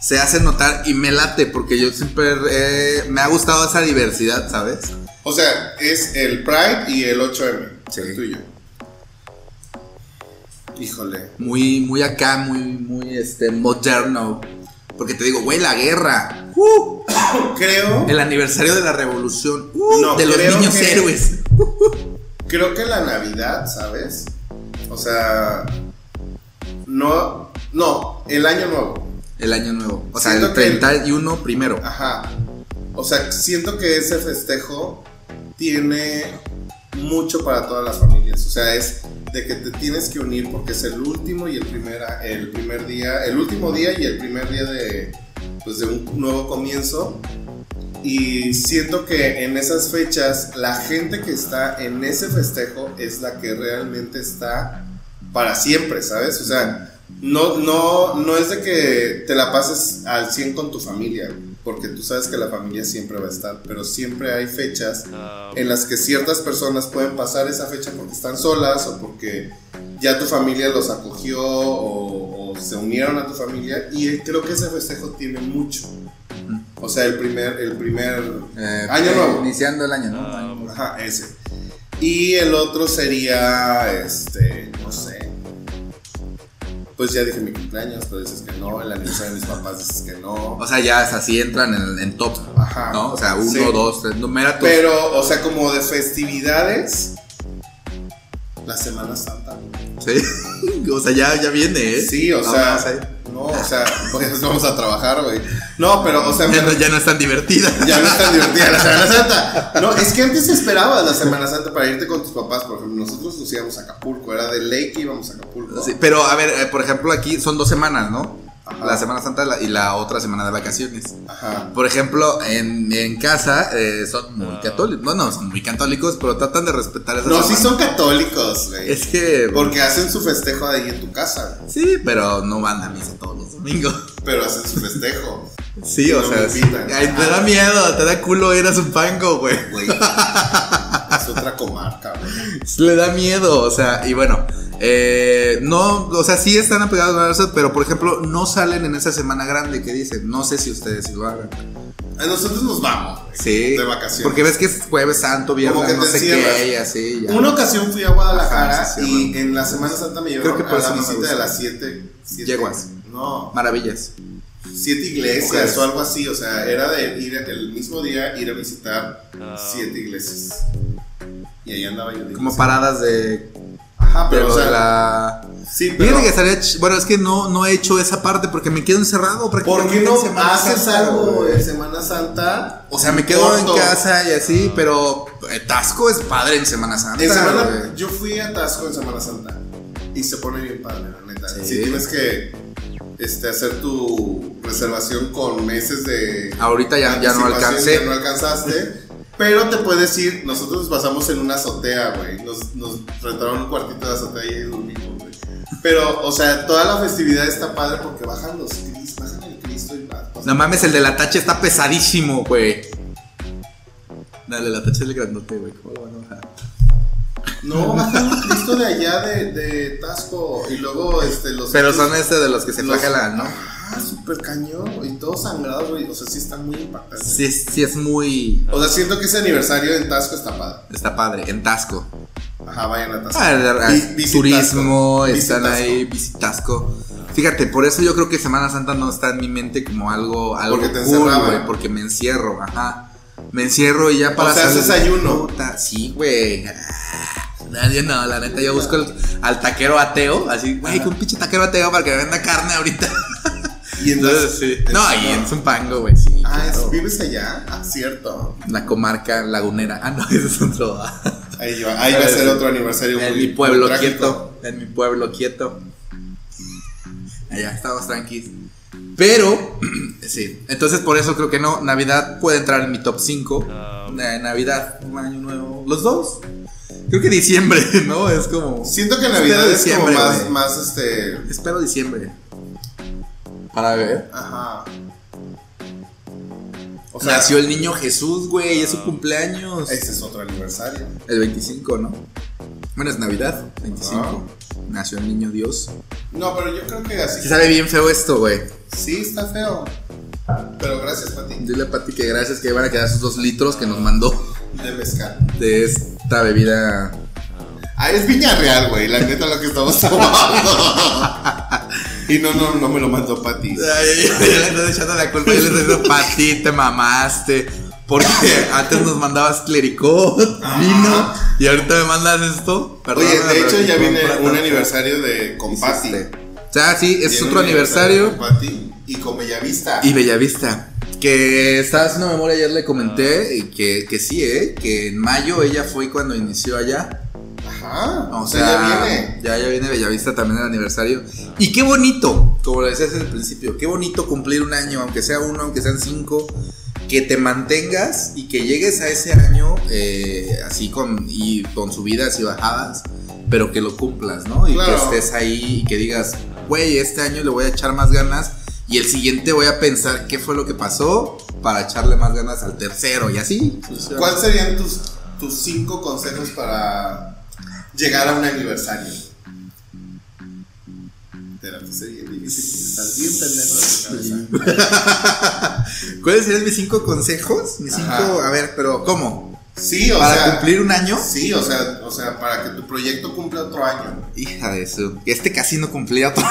C: Se hacen notar y me late porque yo siempre eh, me ha gustado esa diversidad, ¿sabes?
B: O sea, es el Pride y el 8M.
C: Sí.
B: El tuyo. Híjole.
C: Muy, muy acá, muy, muy este, moderno. Porque te digo, güey, la guerra. ¡Uh!
B: Creo.
C: El aniversario de la revolución. ¡Uh!
B: No,
C: de los niños
B: que-
C: héroes.
B: Creo que la Navidad, ¿sabes? O sea. No. No, el año nuevo.
C: El año nuevo. O sea,
B: Siento
C: el
B: que el-
C: 31 primero.
B: Ajá. O sea, siento que ese festejo tiene mucho para todas las familias. O sea, es de que te tienes que unir porque es el último y el primer, el primer día, el último día y el primer día de, pues, de un nuevo comienzo. Y siento que en esas fechas la gente que está en ese festejo es la que realmente está para siempre, ¿sabes? O sea, no, no, no es de que te la pases al 100 con tu familia, porque tú sabes que la familia siempre va a estar, pero siempre hay fechas en las que ciertas personas pueden pasar esa fecha porque están solas o porque ya tu familia los acogió o, o se unieron a tu familia y creo que ese festejo tiene mucho. O sea, el primer, el primer
C: Eh,
B: año
C: eh,
B: nuevo.
C: Iniciando el año, ¿no? Nuevo.
B: Ajá, ese. Y el otro sería, este, no sé. Pues ya dije mi cumpleaños, pero dices que no. El aniversario de mis papás dices que no.
C: O sea, ya es así entran en, en top.
B: Ajá.
C: ¿No? O sea, uno,
B: Sí.
C: dos, tres. Numera tus-
B: Pero, o sea, como de festividades, la Semana Santa.
C: Sí. o sea, ya, ya viene, ¿eh?
B: Sí, o
C: No,
B: sea, no, o sea, pues vamos a trabajar, güey. No, pero, o sea, me-
C: Ya no, ya no es tan divertida.
B: ya no es tan divertida la Semana Santa. No, es que antes esperabas la Semana Santa para irte con tus papás. Por ejemplo, nosotros nos íbamos a Acapulco, era de ley que íbamos a Acapulco.
C: Sí, pero a ver, eh, por ejemplo, aquí son dos semanas, ¿no?
B: Ajá.
C: La Semana Santa y la otra semana de vacaciones.
B: Ajá.
C: Por ejemplo, en, en casa eh, son muy católicos. No, no, son muy católicos, pero tratan de respetar esa
B: No, sí son católicos, güey.
C: Es que.
B: Porque hacen su festejo ahí en tu casa, güey.
C: Sí, pero no van a misa todos los domingos.
B: pero hacen su festejo.
C: Sí,
B: Y
C: o
B: no
C: sea. sí. Ay, te da miedo, te da culo ir a su pango, güey.
B: Güey. es otra comarca, güey.
C: Le da miedo, o sea, y bueno, eh, no, o sea, sí están apegados a eso, pero por ejemplo, no salen en esa semana grande que dicen. No sé si ustedes lo hagan.
B: A nosotros nos vamos.
C: Sí.
B: De vacaciones.
C: Porque ves que es Jueves Santo,
B: Como
C: viernes,
B: que
C: no sé qué, y así. ya.
B: Una ocasión fui a Guadalajara
C: Ajá,
B: y en la Semana Santa me
C: Creo
B: llevaron
C: que por
B: a la visita de las siete, siete-
C: Yeguas.
B: No,
C: Maravillas.
B: siete iglesias
C: Mujeres.
B: o algo así. O sea, era de ir el mismo día ir a visitar siete iglesias. Y ahí andaba yo.
C: Como
B: iglesia.
C: paradas de.
B: Ajá, pero,
C: pero
B: o sea,
C: de la.
B: sí, pero.
C: Fíjate que estaría ch- Bueno, es que no, no he hecho esa parte porque me quedo encerrado
B: ¿Por qué no haces
C: Santa,
B: algo en Semana Santa?
C: O sea, me quedo en casa y así, pero eh, Tasco es padre en Semana Santa.
B: En semana,
C: güey.
B: yo fui a Tasco en Semana Santa y se pone bien padre, la neta.
C: Sí.
B: Si tienes que este, hacer tu reservación con meses de
C: Ahorita ya, ya no alcancé.
B: ya no alcanzaste. Pero te puedes ir, nosotros nos pasamos en una azotea, güey. Nos, nos rentaron un cuartito de azotea y ahí dormimos, güey. Pero, o sea, toda la festividad está padre porque bajan los Cris, bajan el Cristo y va-
C: No mames, el de la tacha está pesadísimo, güey. Dale, la tacha es el grandote, güey. ¿Cómo lo van a bajar?
B: No, bajan el Cristo de allá de, de Tasco y luego este, los.
C: Pero son este de los que se flagelan, ¿no?
B: Ah, súper cañón, güey. Todos sangrados, güey. O sea, sí está muy impactante.
C: Sí, sí es muy...
B: O sea, siento que ese aniversario en Tasco está padre.
C: Está padre, en Tasco.
B: Ajá, vayan a Tasco.
C: Ah,
B: Vi-
C: turismo, están ahí, visitasco. Fíjate, por eso yo creo que Semana Santa no está en mi mente como algo, algo
B: Porque te
C: cool,
B: encerraba.
C: güey, porque me encierro, ajá. Me encierro y ya para
B: O sea, haces ayuno.
C: Sí, güey. Nadie no, la neta, yo busco el- al taquero ateo, así, güey, que un pinche taquero ateo para que me venda carne ahorita.
B: Y
C: Entonces, sí.
B: en-
C: No, en Zumpango, güey, sí.
B: Ah, es-
C: claro.
B: ¿vives allá? Ah, cierto.
C: La comarca lagunera. Ah, no, ese es otro.
B: Ahí va, ahí va a ser otro aniversario
C: En
B: muy-
C: mi pueblo
B: muy
C: quieto. En mi pueblo quieto. Allá estamos tranquilos. Pero, sí. Entonces, por eso creo que no. Navidad puede entrar en mi top 5. Navidad, un año nuevo. Los dos. Creo que diciembre, ¿no? Es como.
B: Siento que Navidad es como más este.
C: Espero diciembre. Para ver.
B: Ajá. O sea,
C: Nació el niño Jesús, güey. Es su cumpleaños.
B: ese es otro aniversario.
C: El 25, ¿no? Bueno, es Navidad. 25. Nació el niño Dios.
B: No, pero yo creo que así.
C: Sí sabe bien feo esto, güey.
B: Sí, está feo. Pero gracias, Pati.
C: Dile a Pati que gracias que van a quedar sus dos litros que nos mandó
B: De mezcal.
C: de esta bebida.
B: Ah, es Viña Real, güey. La neta lo que estamos tomando. y no, no, no me lo mandó Pati.
C: Le estoy echando la culpa. Yo le estoy diciendo, Pati, te mamaste. Porque antes nos mandabas clericot, vino, y ahorita me mandas esto.
B: Oye,
C: Perdóname,
B: de hecho ya viene un aniversario de con Pati.
C: O sea, sí, es
B: Viene
C: otro aniversario.
B: con Pati y con Bellavista.
C: Y Bellavista. Que estaba haciendo memoria, ayer le comenté y que, que sí, ¿eh? Que en mayo ella fue cuando inició allá.
B: Ajá.
C: O
B: O
C: sea,
B: ya viene.
C: ya, ya viene Bellavista también el aniversario. Y qué bonito, como lo decías al principio, qué bonito cumplir un año, aunque sea uno, aunque sean cinco, que te mantengas y que llegues a ese año eh, así con, y con subidas y bajadas, pero que lo cumplas, ¿no? Y
B: Claro.
C: que estés ahí y que digas, güey, este año le voy a echar más ganas y el siguiente voy a pensar qué fue lo que pasó para echarle más ganas al tercero y así.
B: ¿Cuáles serían tus, tus cinco consejos para llegar a un aniversario? Espérate, sería difícil porque estás bien pendejo de tu cabeza.
C: ¿Cuáles serían mis cinco consejos? Mis cinco, a ver, pero ¿cómo?
B: Sí, o
C: ¿Para
B: sea.
C: cumplir un año?
B: Sí, o sea, o sea, para que tu proyecto cumpla otro año.
C: Hija de eso. Este casi no cumplía otro.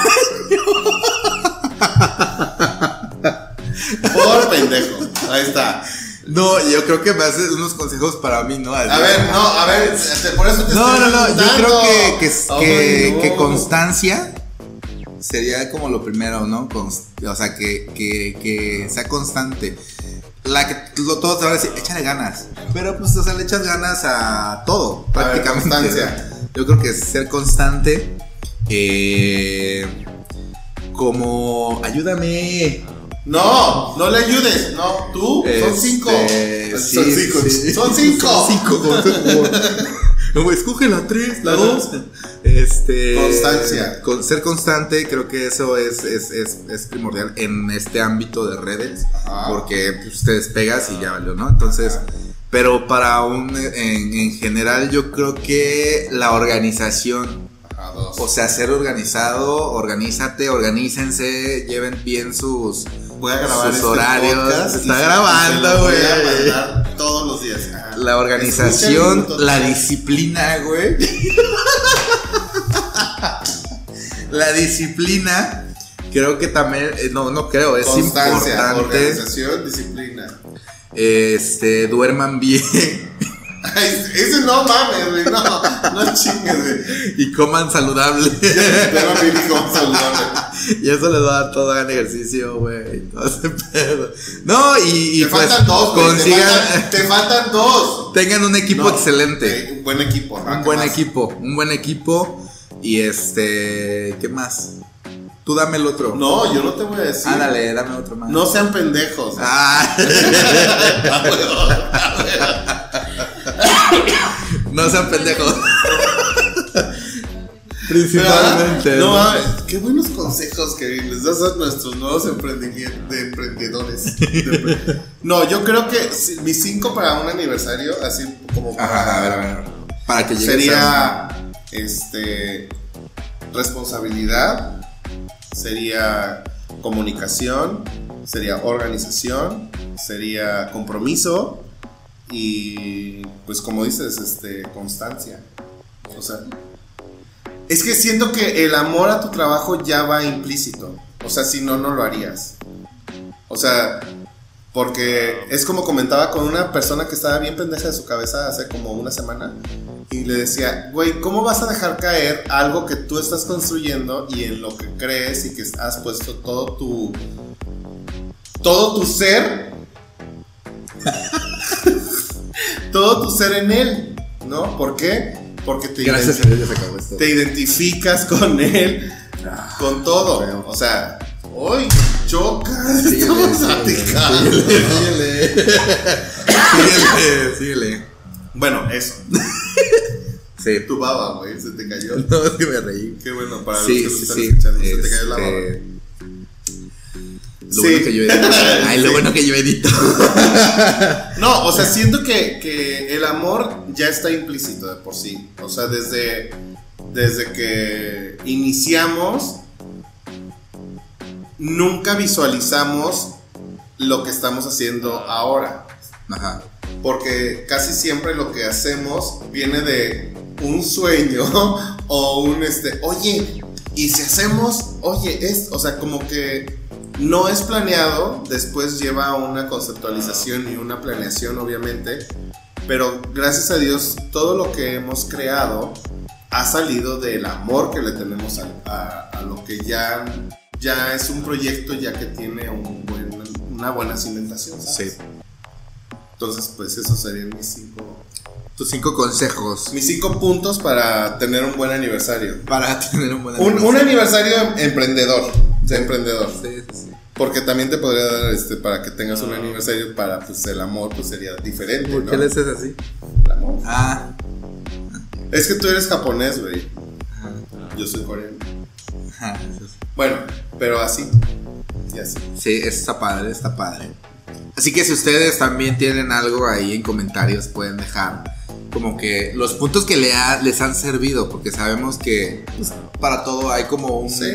B: Por pendejo. Ahí está.
C: No, yo creo que me haces unos consejos para mí, ¿no?
B: A ver, no, a ver, te- por eso te
C: No,
B: estoy
C: no, no. Yo creo que, que, que,
B: Ay, no.
C: que constancia sería como lo primero, ¿no? O sea, que, que, sea constante. La que lo- todos te van a decir, échale ganas. Pero pues, o sea, le echas ganas a todo,
B: A ver,
C: prácticamente.
B: constancia.
C: Yo creo que ser constante. eh, como, ayúdame.
B: No, no le ayudes. No, tú. son cinco.
C: Este,
B: son cinco.
C: sí.
B: Son cinco.
C: Son cinco. como- como- No, escoge la tres, la dos. Este.
B: Constancia.
C: Con, ser constante, creo que eso es, es, es, es primordial en este ámbito de redes.
B: Ajá.
C: Porque pues, te despegas y ya valió, ¿no? Entonces. Pero para un. En, en general, yo creo que la organización.
B: Ajá, dos.
C: O sea, ser organizado, organízate, organícense, lleven bien sus,
B: voy a grabar
C: sus
B: este
C: horarios.
B: podcast
C: Está
B: y
C: grabando, güey.
B: Voy a mandar todos los días.
C: La organización, la disciplina, güey. la disciplina, creo que también, eh, no, no creo, es
B: Constancia,
C: importante.
B: organización, disciplina.
C: Este, duerman bien
B: ese no mames, güey. No, no chingues, güey.
C: y coman saludable.
B: Pero mí dijo saludable.
C: y eso les va a dar todo hagan ejercicio, güey. y todo ese pedo. No, y, y
B: Te
C: pues
B: faltan dos, güey. Te
C: consigan,
B: faltan, te faltan dos.
C: tengan un equipo
B: No,
C: excelente.
B: eh, Un buen equipo.
C: Un
B: ¿qué
C: buen
B: más?
C: equipo, un buen equipo. Y este, ¿qué más? Tú dame el otro.
B: No, yo no te voy a decir.
C: Ándale, dame otro más.
B: No sean pendejos.
C: Ah. no sean pendejos. Principalmente.
B: ¿Verdad? No mames, qué buenos consejos que les das a nuestros nuevos de emprendedores. De empre- no, yo creo que si- mis cinco para un aniversario, así como para,
C: Ajá, a ver, a ver. Para que a-
B: sería este responsabilidad, sería comunicación, sería organización, sería compromiso y pues como dices, este constancia. O sea, es que siento que el amor a tu trabajo ya va implícito. O sea, si no, no lo harías. O sea, porque es como comentaba con una persona que estaba bien pendeja de su cabeza hace como una semana. Y le decía, güey, ¿cómo vas a dejar caer algo que tú estás construyendo y en lo que crees y que has puesto todo tu. todo tu ser? todo tu ser en él, ¿no? ¿Por qué? Porque te
C: Gracias a Dios acabó esto.
B: te identificas con él, con todo.
C: feo.
B: O sea, hoy choca,
C: Síguele,
B: estamos
C: síguele,
B: platicando.
C: síguele, síguele, síguele.
B: Bueno, eso.
C: Sí.
B: Tu baba, güey, se te cayó.
C: No, es que me reí.
B: Qué bueno para
C: Sí,
B: los que
C: sí,
B: están
C: sí.
B: escuchando. Se te cayó la baba.
C: Este, Lo
B: Sí.
C: bueno que yo edito. Ay, lo
B: Sí.
C: bueno que yo edito.
B: No, o sea, siento que, que el amor ya está implícito de por sí. O sea, desde, desde que iniciamos, nunca visualizamos lo que estamos haciendo ahora.
C: Ajá.
B: Porque casi siempre lo que hacemos viene de un sueño o un este, oye, y si hacemos, oye, es, o sea, como que no es planeado, después lleva una conceptualización y una planeación, obviamente, pero gracias a Dios, todo lo que hemos creado ha salido del amor que le tenemos a, a- a lo que ya, ya es un proyecto, ya que tiene un buen- una buena cimentación. ¿sabes?
C: Sí.
B: Entonces, pues esos serían mis cinco,
C: Tus cinco consejos
B: mis cinco puntos para tener un buen aniversario.
C: para tener un buen
B: Un,
C: aniversario.
B: un aniversario emprendedor, de emprendedor.
C: Sí, sí, sí.
B: Porque también te podría dar este para que tengas un aniversario para pues el amor pues sería diferente.
C: ¿Por
B: ¿no?
C: qué le haces así?
B: El amor.
C: Ah.
B: Es que tú eres japonés, güey.
C: Ajá.
B: Yo soy coreano.
C: Sí.
B: Bueno, pero así. Y así.
C: Sí, está padre, está padre. Así que si ustedes también tienen algo ahí en comentarios, pueden dejar como que los puntos que le ha- les han servido, porque sabemos que pues, para todo hay como un...
B: Sí.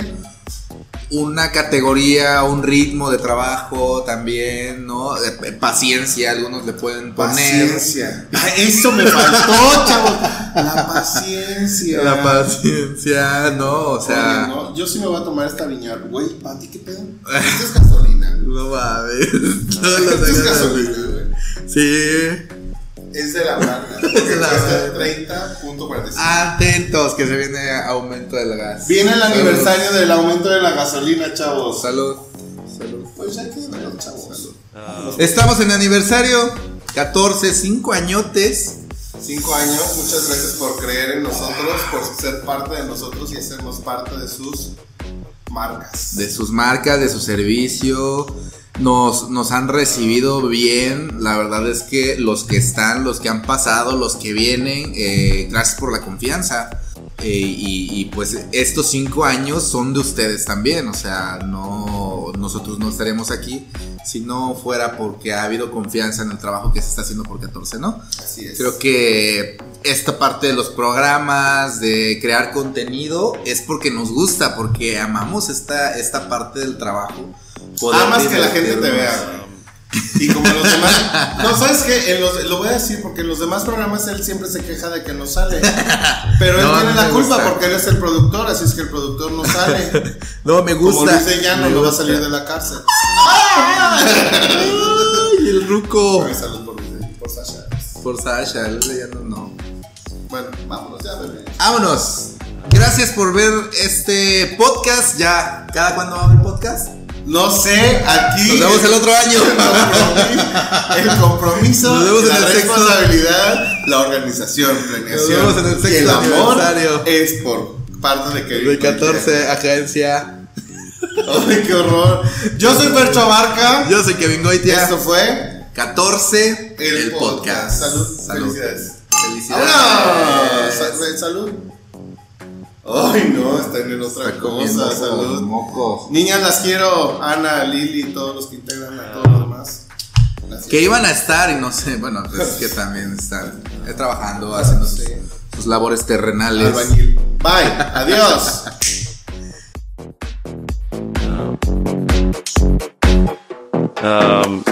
C: Una categoría, un ritmo de trabajo también, ¿no? De- paciencia, algunos le pueden poner.
B: Paciencia. Eso me faltó, chavos. La paciencia.
C: La paciencia, ¿no? O sea,
B: Oye, no, yo sí me voy a tomar esta viñar. Güey, Pati, ¿qué pedo? Esto es gasolina.
C: no mames. Todos los años
B: gasolina,
C: así.
B: güey.
C: Sí.
B: Es de la marca.
C: Es de la
B: Cuesta
C: marca.
B: 30.45.
C: Atentos, que se viene aumento del gas.
B: Viene el
C: Salud.
B: aniversario del aumento de la gasolina, chavos.
C: Salud. Salud.
B: Pues hay que chavos.
C: Estamos en aniversario 14, 5 añotes.
B: Cinco años, muchas gracias por creer en nosotros, por ser parte de nosotros y hacernos parte de sus marcas.
C: de sus marcas, de su servicio. Nos, nos han recibido bien. La verdad es que los que están, los que han pasado, los que vienen, eh, gracias por la confianza. Eh, y, y, pues estos cinco años son de ustedes también. O sea, no nosotros no estaremos aquí si no fuera porque ha habido confianza en el trabajo que se está haciendo por 14, ¿no?
B: Así es.
C: Creo que esta parte de los programas, de crear contenido, es porque nos gusta, porque amamos esta, esta parte del trabajo.
B: Amas que la gente te vea. Y como los demás. No, ¿sabes qué? En los- lo voy a decir porque en los demás programas él siempre se queja de que no sale. Pero él
C: No,
B: tiene la culpa
C: gusta.
B: porque él es el productor, así es que el productor no sale.
C: No, me
B: Como
C: gusta.
B: Luis de Llano no va a salir de la cárcel.
C: Ay, el ruco.
B: Por, por Sasha.
C: Por Sasha, Luis de Llano no.
B: Bueno, vámonos ya, bebé.
C: Vámonos. Gracias por ver este podcast. Ya, ¿cada cuándo va a haber podcast?
B: No sé, aquí.
C: Nos vemos el otro año.
B: El compromiso,
C: Nos vemos en el sexto-
B: responsabilidad, la organización, planeación.
C: Nos vemos en el
B: y
C: sexto
B: el amor es por parte de Kevin.
C: De 14, agencia.
B: Ay, qué horror. Yo soy Percho Abarca.
C: Yo soy Kevin Goitia.
B: Esto fue
C: 14,
B: el,
C: el, podcast.
B: Salud.
C: Salud.
B: Felicidades.
C: Felicidades.
B: Salud. Ay, no, están en otra
C: Está
B: cosa. Salud.
C: mocos.
B: Niñas, las quiero. Ana, Lili, todos los que integran a todos los demás. Gracias.
C: Que iban a estar y no sé, bueno, es que también están eh, trabajando, haciendo sus,
B: Sí.
C: sus labores terrenales.
B: Albañil. Bye. Adiós.
D: Um,